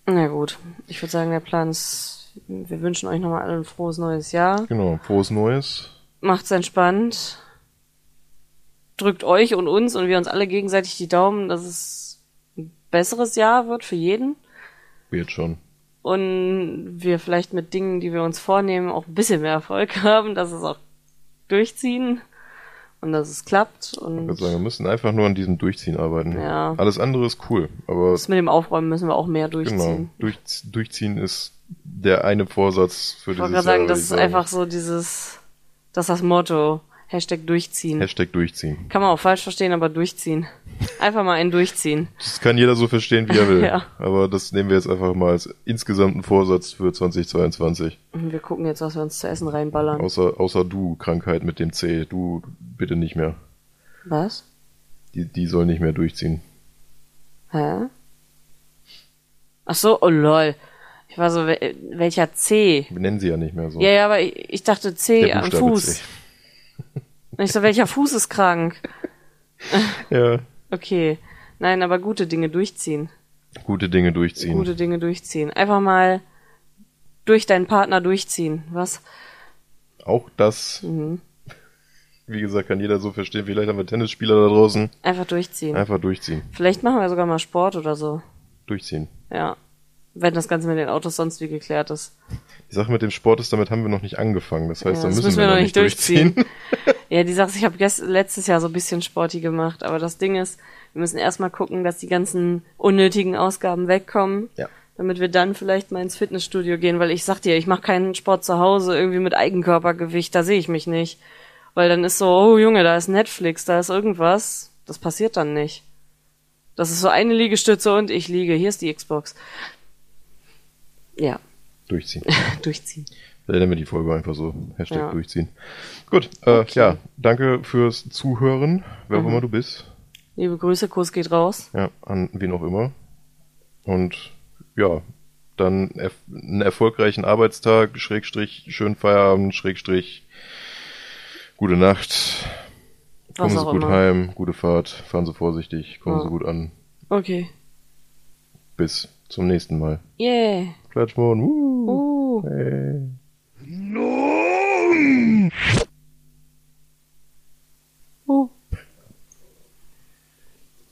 Na gut. Ich würde sagen, der Plan ist, wir wünschen euch nochmal allen ein frohes neues Jahr. Genau, frohes Neues. Macht's entspannt. Drückt euch und uns und wir uns alle gegenseitig die Daumen, dass es ein besseres Jahr wird für jeden. Wird schon. Und wir vielleicht mit Dingen, die wir uns vornehmen, auch ein bisschen mehr Erfolg haben, dass es auch durchziehen und dass es klappt. Ich Und würde sagen, wir müssen einfach nur an diesem Durchziehen arbeiten. Ja. Alles andere ist cool, aber das mit dem Aufräumen müssen wir auch mehr genau, durchziehen. durch, durchziehen ist der eine Vorsatz für Ich dieses wollte gerade sagen, Jahr. das ist ich sagen. einfach so dieses, das ist das Motto. Hashtag durchziehen. Hashtag durchziehen. Kann man auch falsch verstehen, aber durchziehen. Einfach mal ein Durchziehen. Das kann jeder so verstehen, wie er will. Ja. Aber das nehmen wir jetzt einfach mal als insgesamten Vorsatz für 2022. Und wir gucken jetzt, was wir uns zu essen reinballern. Außer, außer du, Krankheit mit dem C. Du bitte nicht mehr. Was? Die, die soll nicht mehr durchziehen. Hä? Ach so, oh lol. Ich war so, wel- welcher C? Wir nennen sie ja nicht mehr so. Ja, ja, aber ich, ich dachte C am Fuß. C. Und ich so, welcher Fuß ist krank? Ja. Okay. Nein, aber gute Dinge durchziehen. Gute Dinge durchziehen. Gute Dinge durchziehen. Einfach mal durch deinen Partner durchziehen. Was? Auch das, Mhm. wie gesagt, kann jeder so verstehen. Vielleicht haben wir Tennisspieler da draußen. Einfach durchziehen. Einfach durchziehen. Vielleicht machen wir sogar mal Sport oder so. Durchziehen. Ja. Wenn das Ganze mit den Autos sonst wie geklärt ist. Die Sache mit dem Sport ist, damit haben wir noch nicht angefangen. Das heißt, Ja, da müssen, müssen wir, noch nicht durchziehen. Ja, die Sache ist, ich habe letztes Jahr so ein bisschen Sporty gemacht, aber das Ding ist, wir müssen erstmal gucken, dass die ganzen unnötigen Ausgaben wegkommen, Ja. damit wir dann vielleicht mal ins Fitnessstudio gehen, weil ich sag dir, ich mache keinen Sport zu Hause irgendwie mit Eigenkörpergewicht, da sehe ich mich nicht. Weil dann ist so, oh Junge, da ist Netflix, da ist irgendwas, das passiert dann nicht. Das ist so eine Liegestütze und ich liege, hier ist die Xbox. Ja, durchziehen. durchziehen. Nennen wir die Folge einfach so. Hashtag Ja. durchziehen. Gut, äh, ja, danke fürs Zuhören, wer Mhm. auch immer du bist. Liebe Grüße, Kuss geht raus. Ja, an wen auch immer. Und ja, dann erf einen erfolgreichen Arbeitstag, Schrägstrich, schönen Feierabend, Schrägstrich, gute Nacht. Kommen Sie gut immer. heim, gute Fahrt, fahren Sie vorsichtig, kommen Ja. Sie gut an. Okay. Bis zum nächsten Mal. Yeah. Klatschmon, wuh, Uh. hey.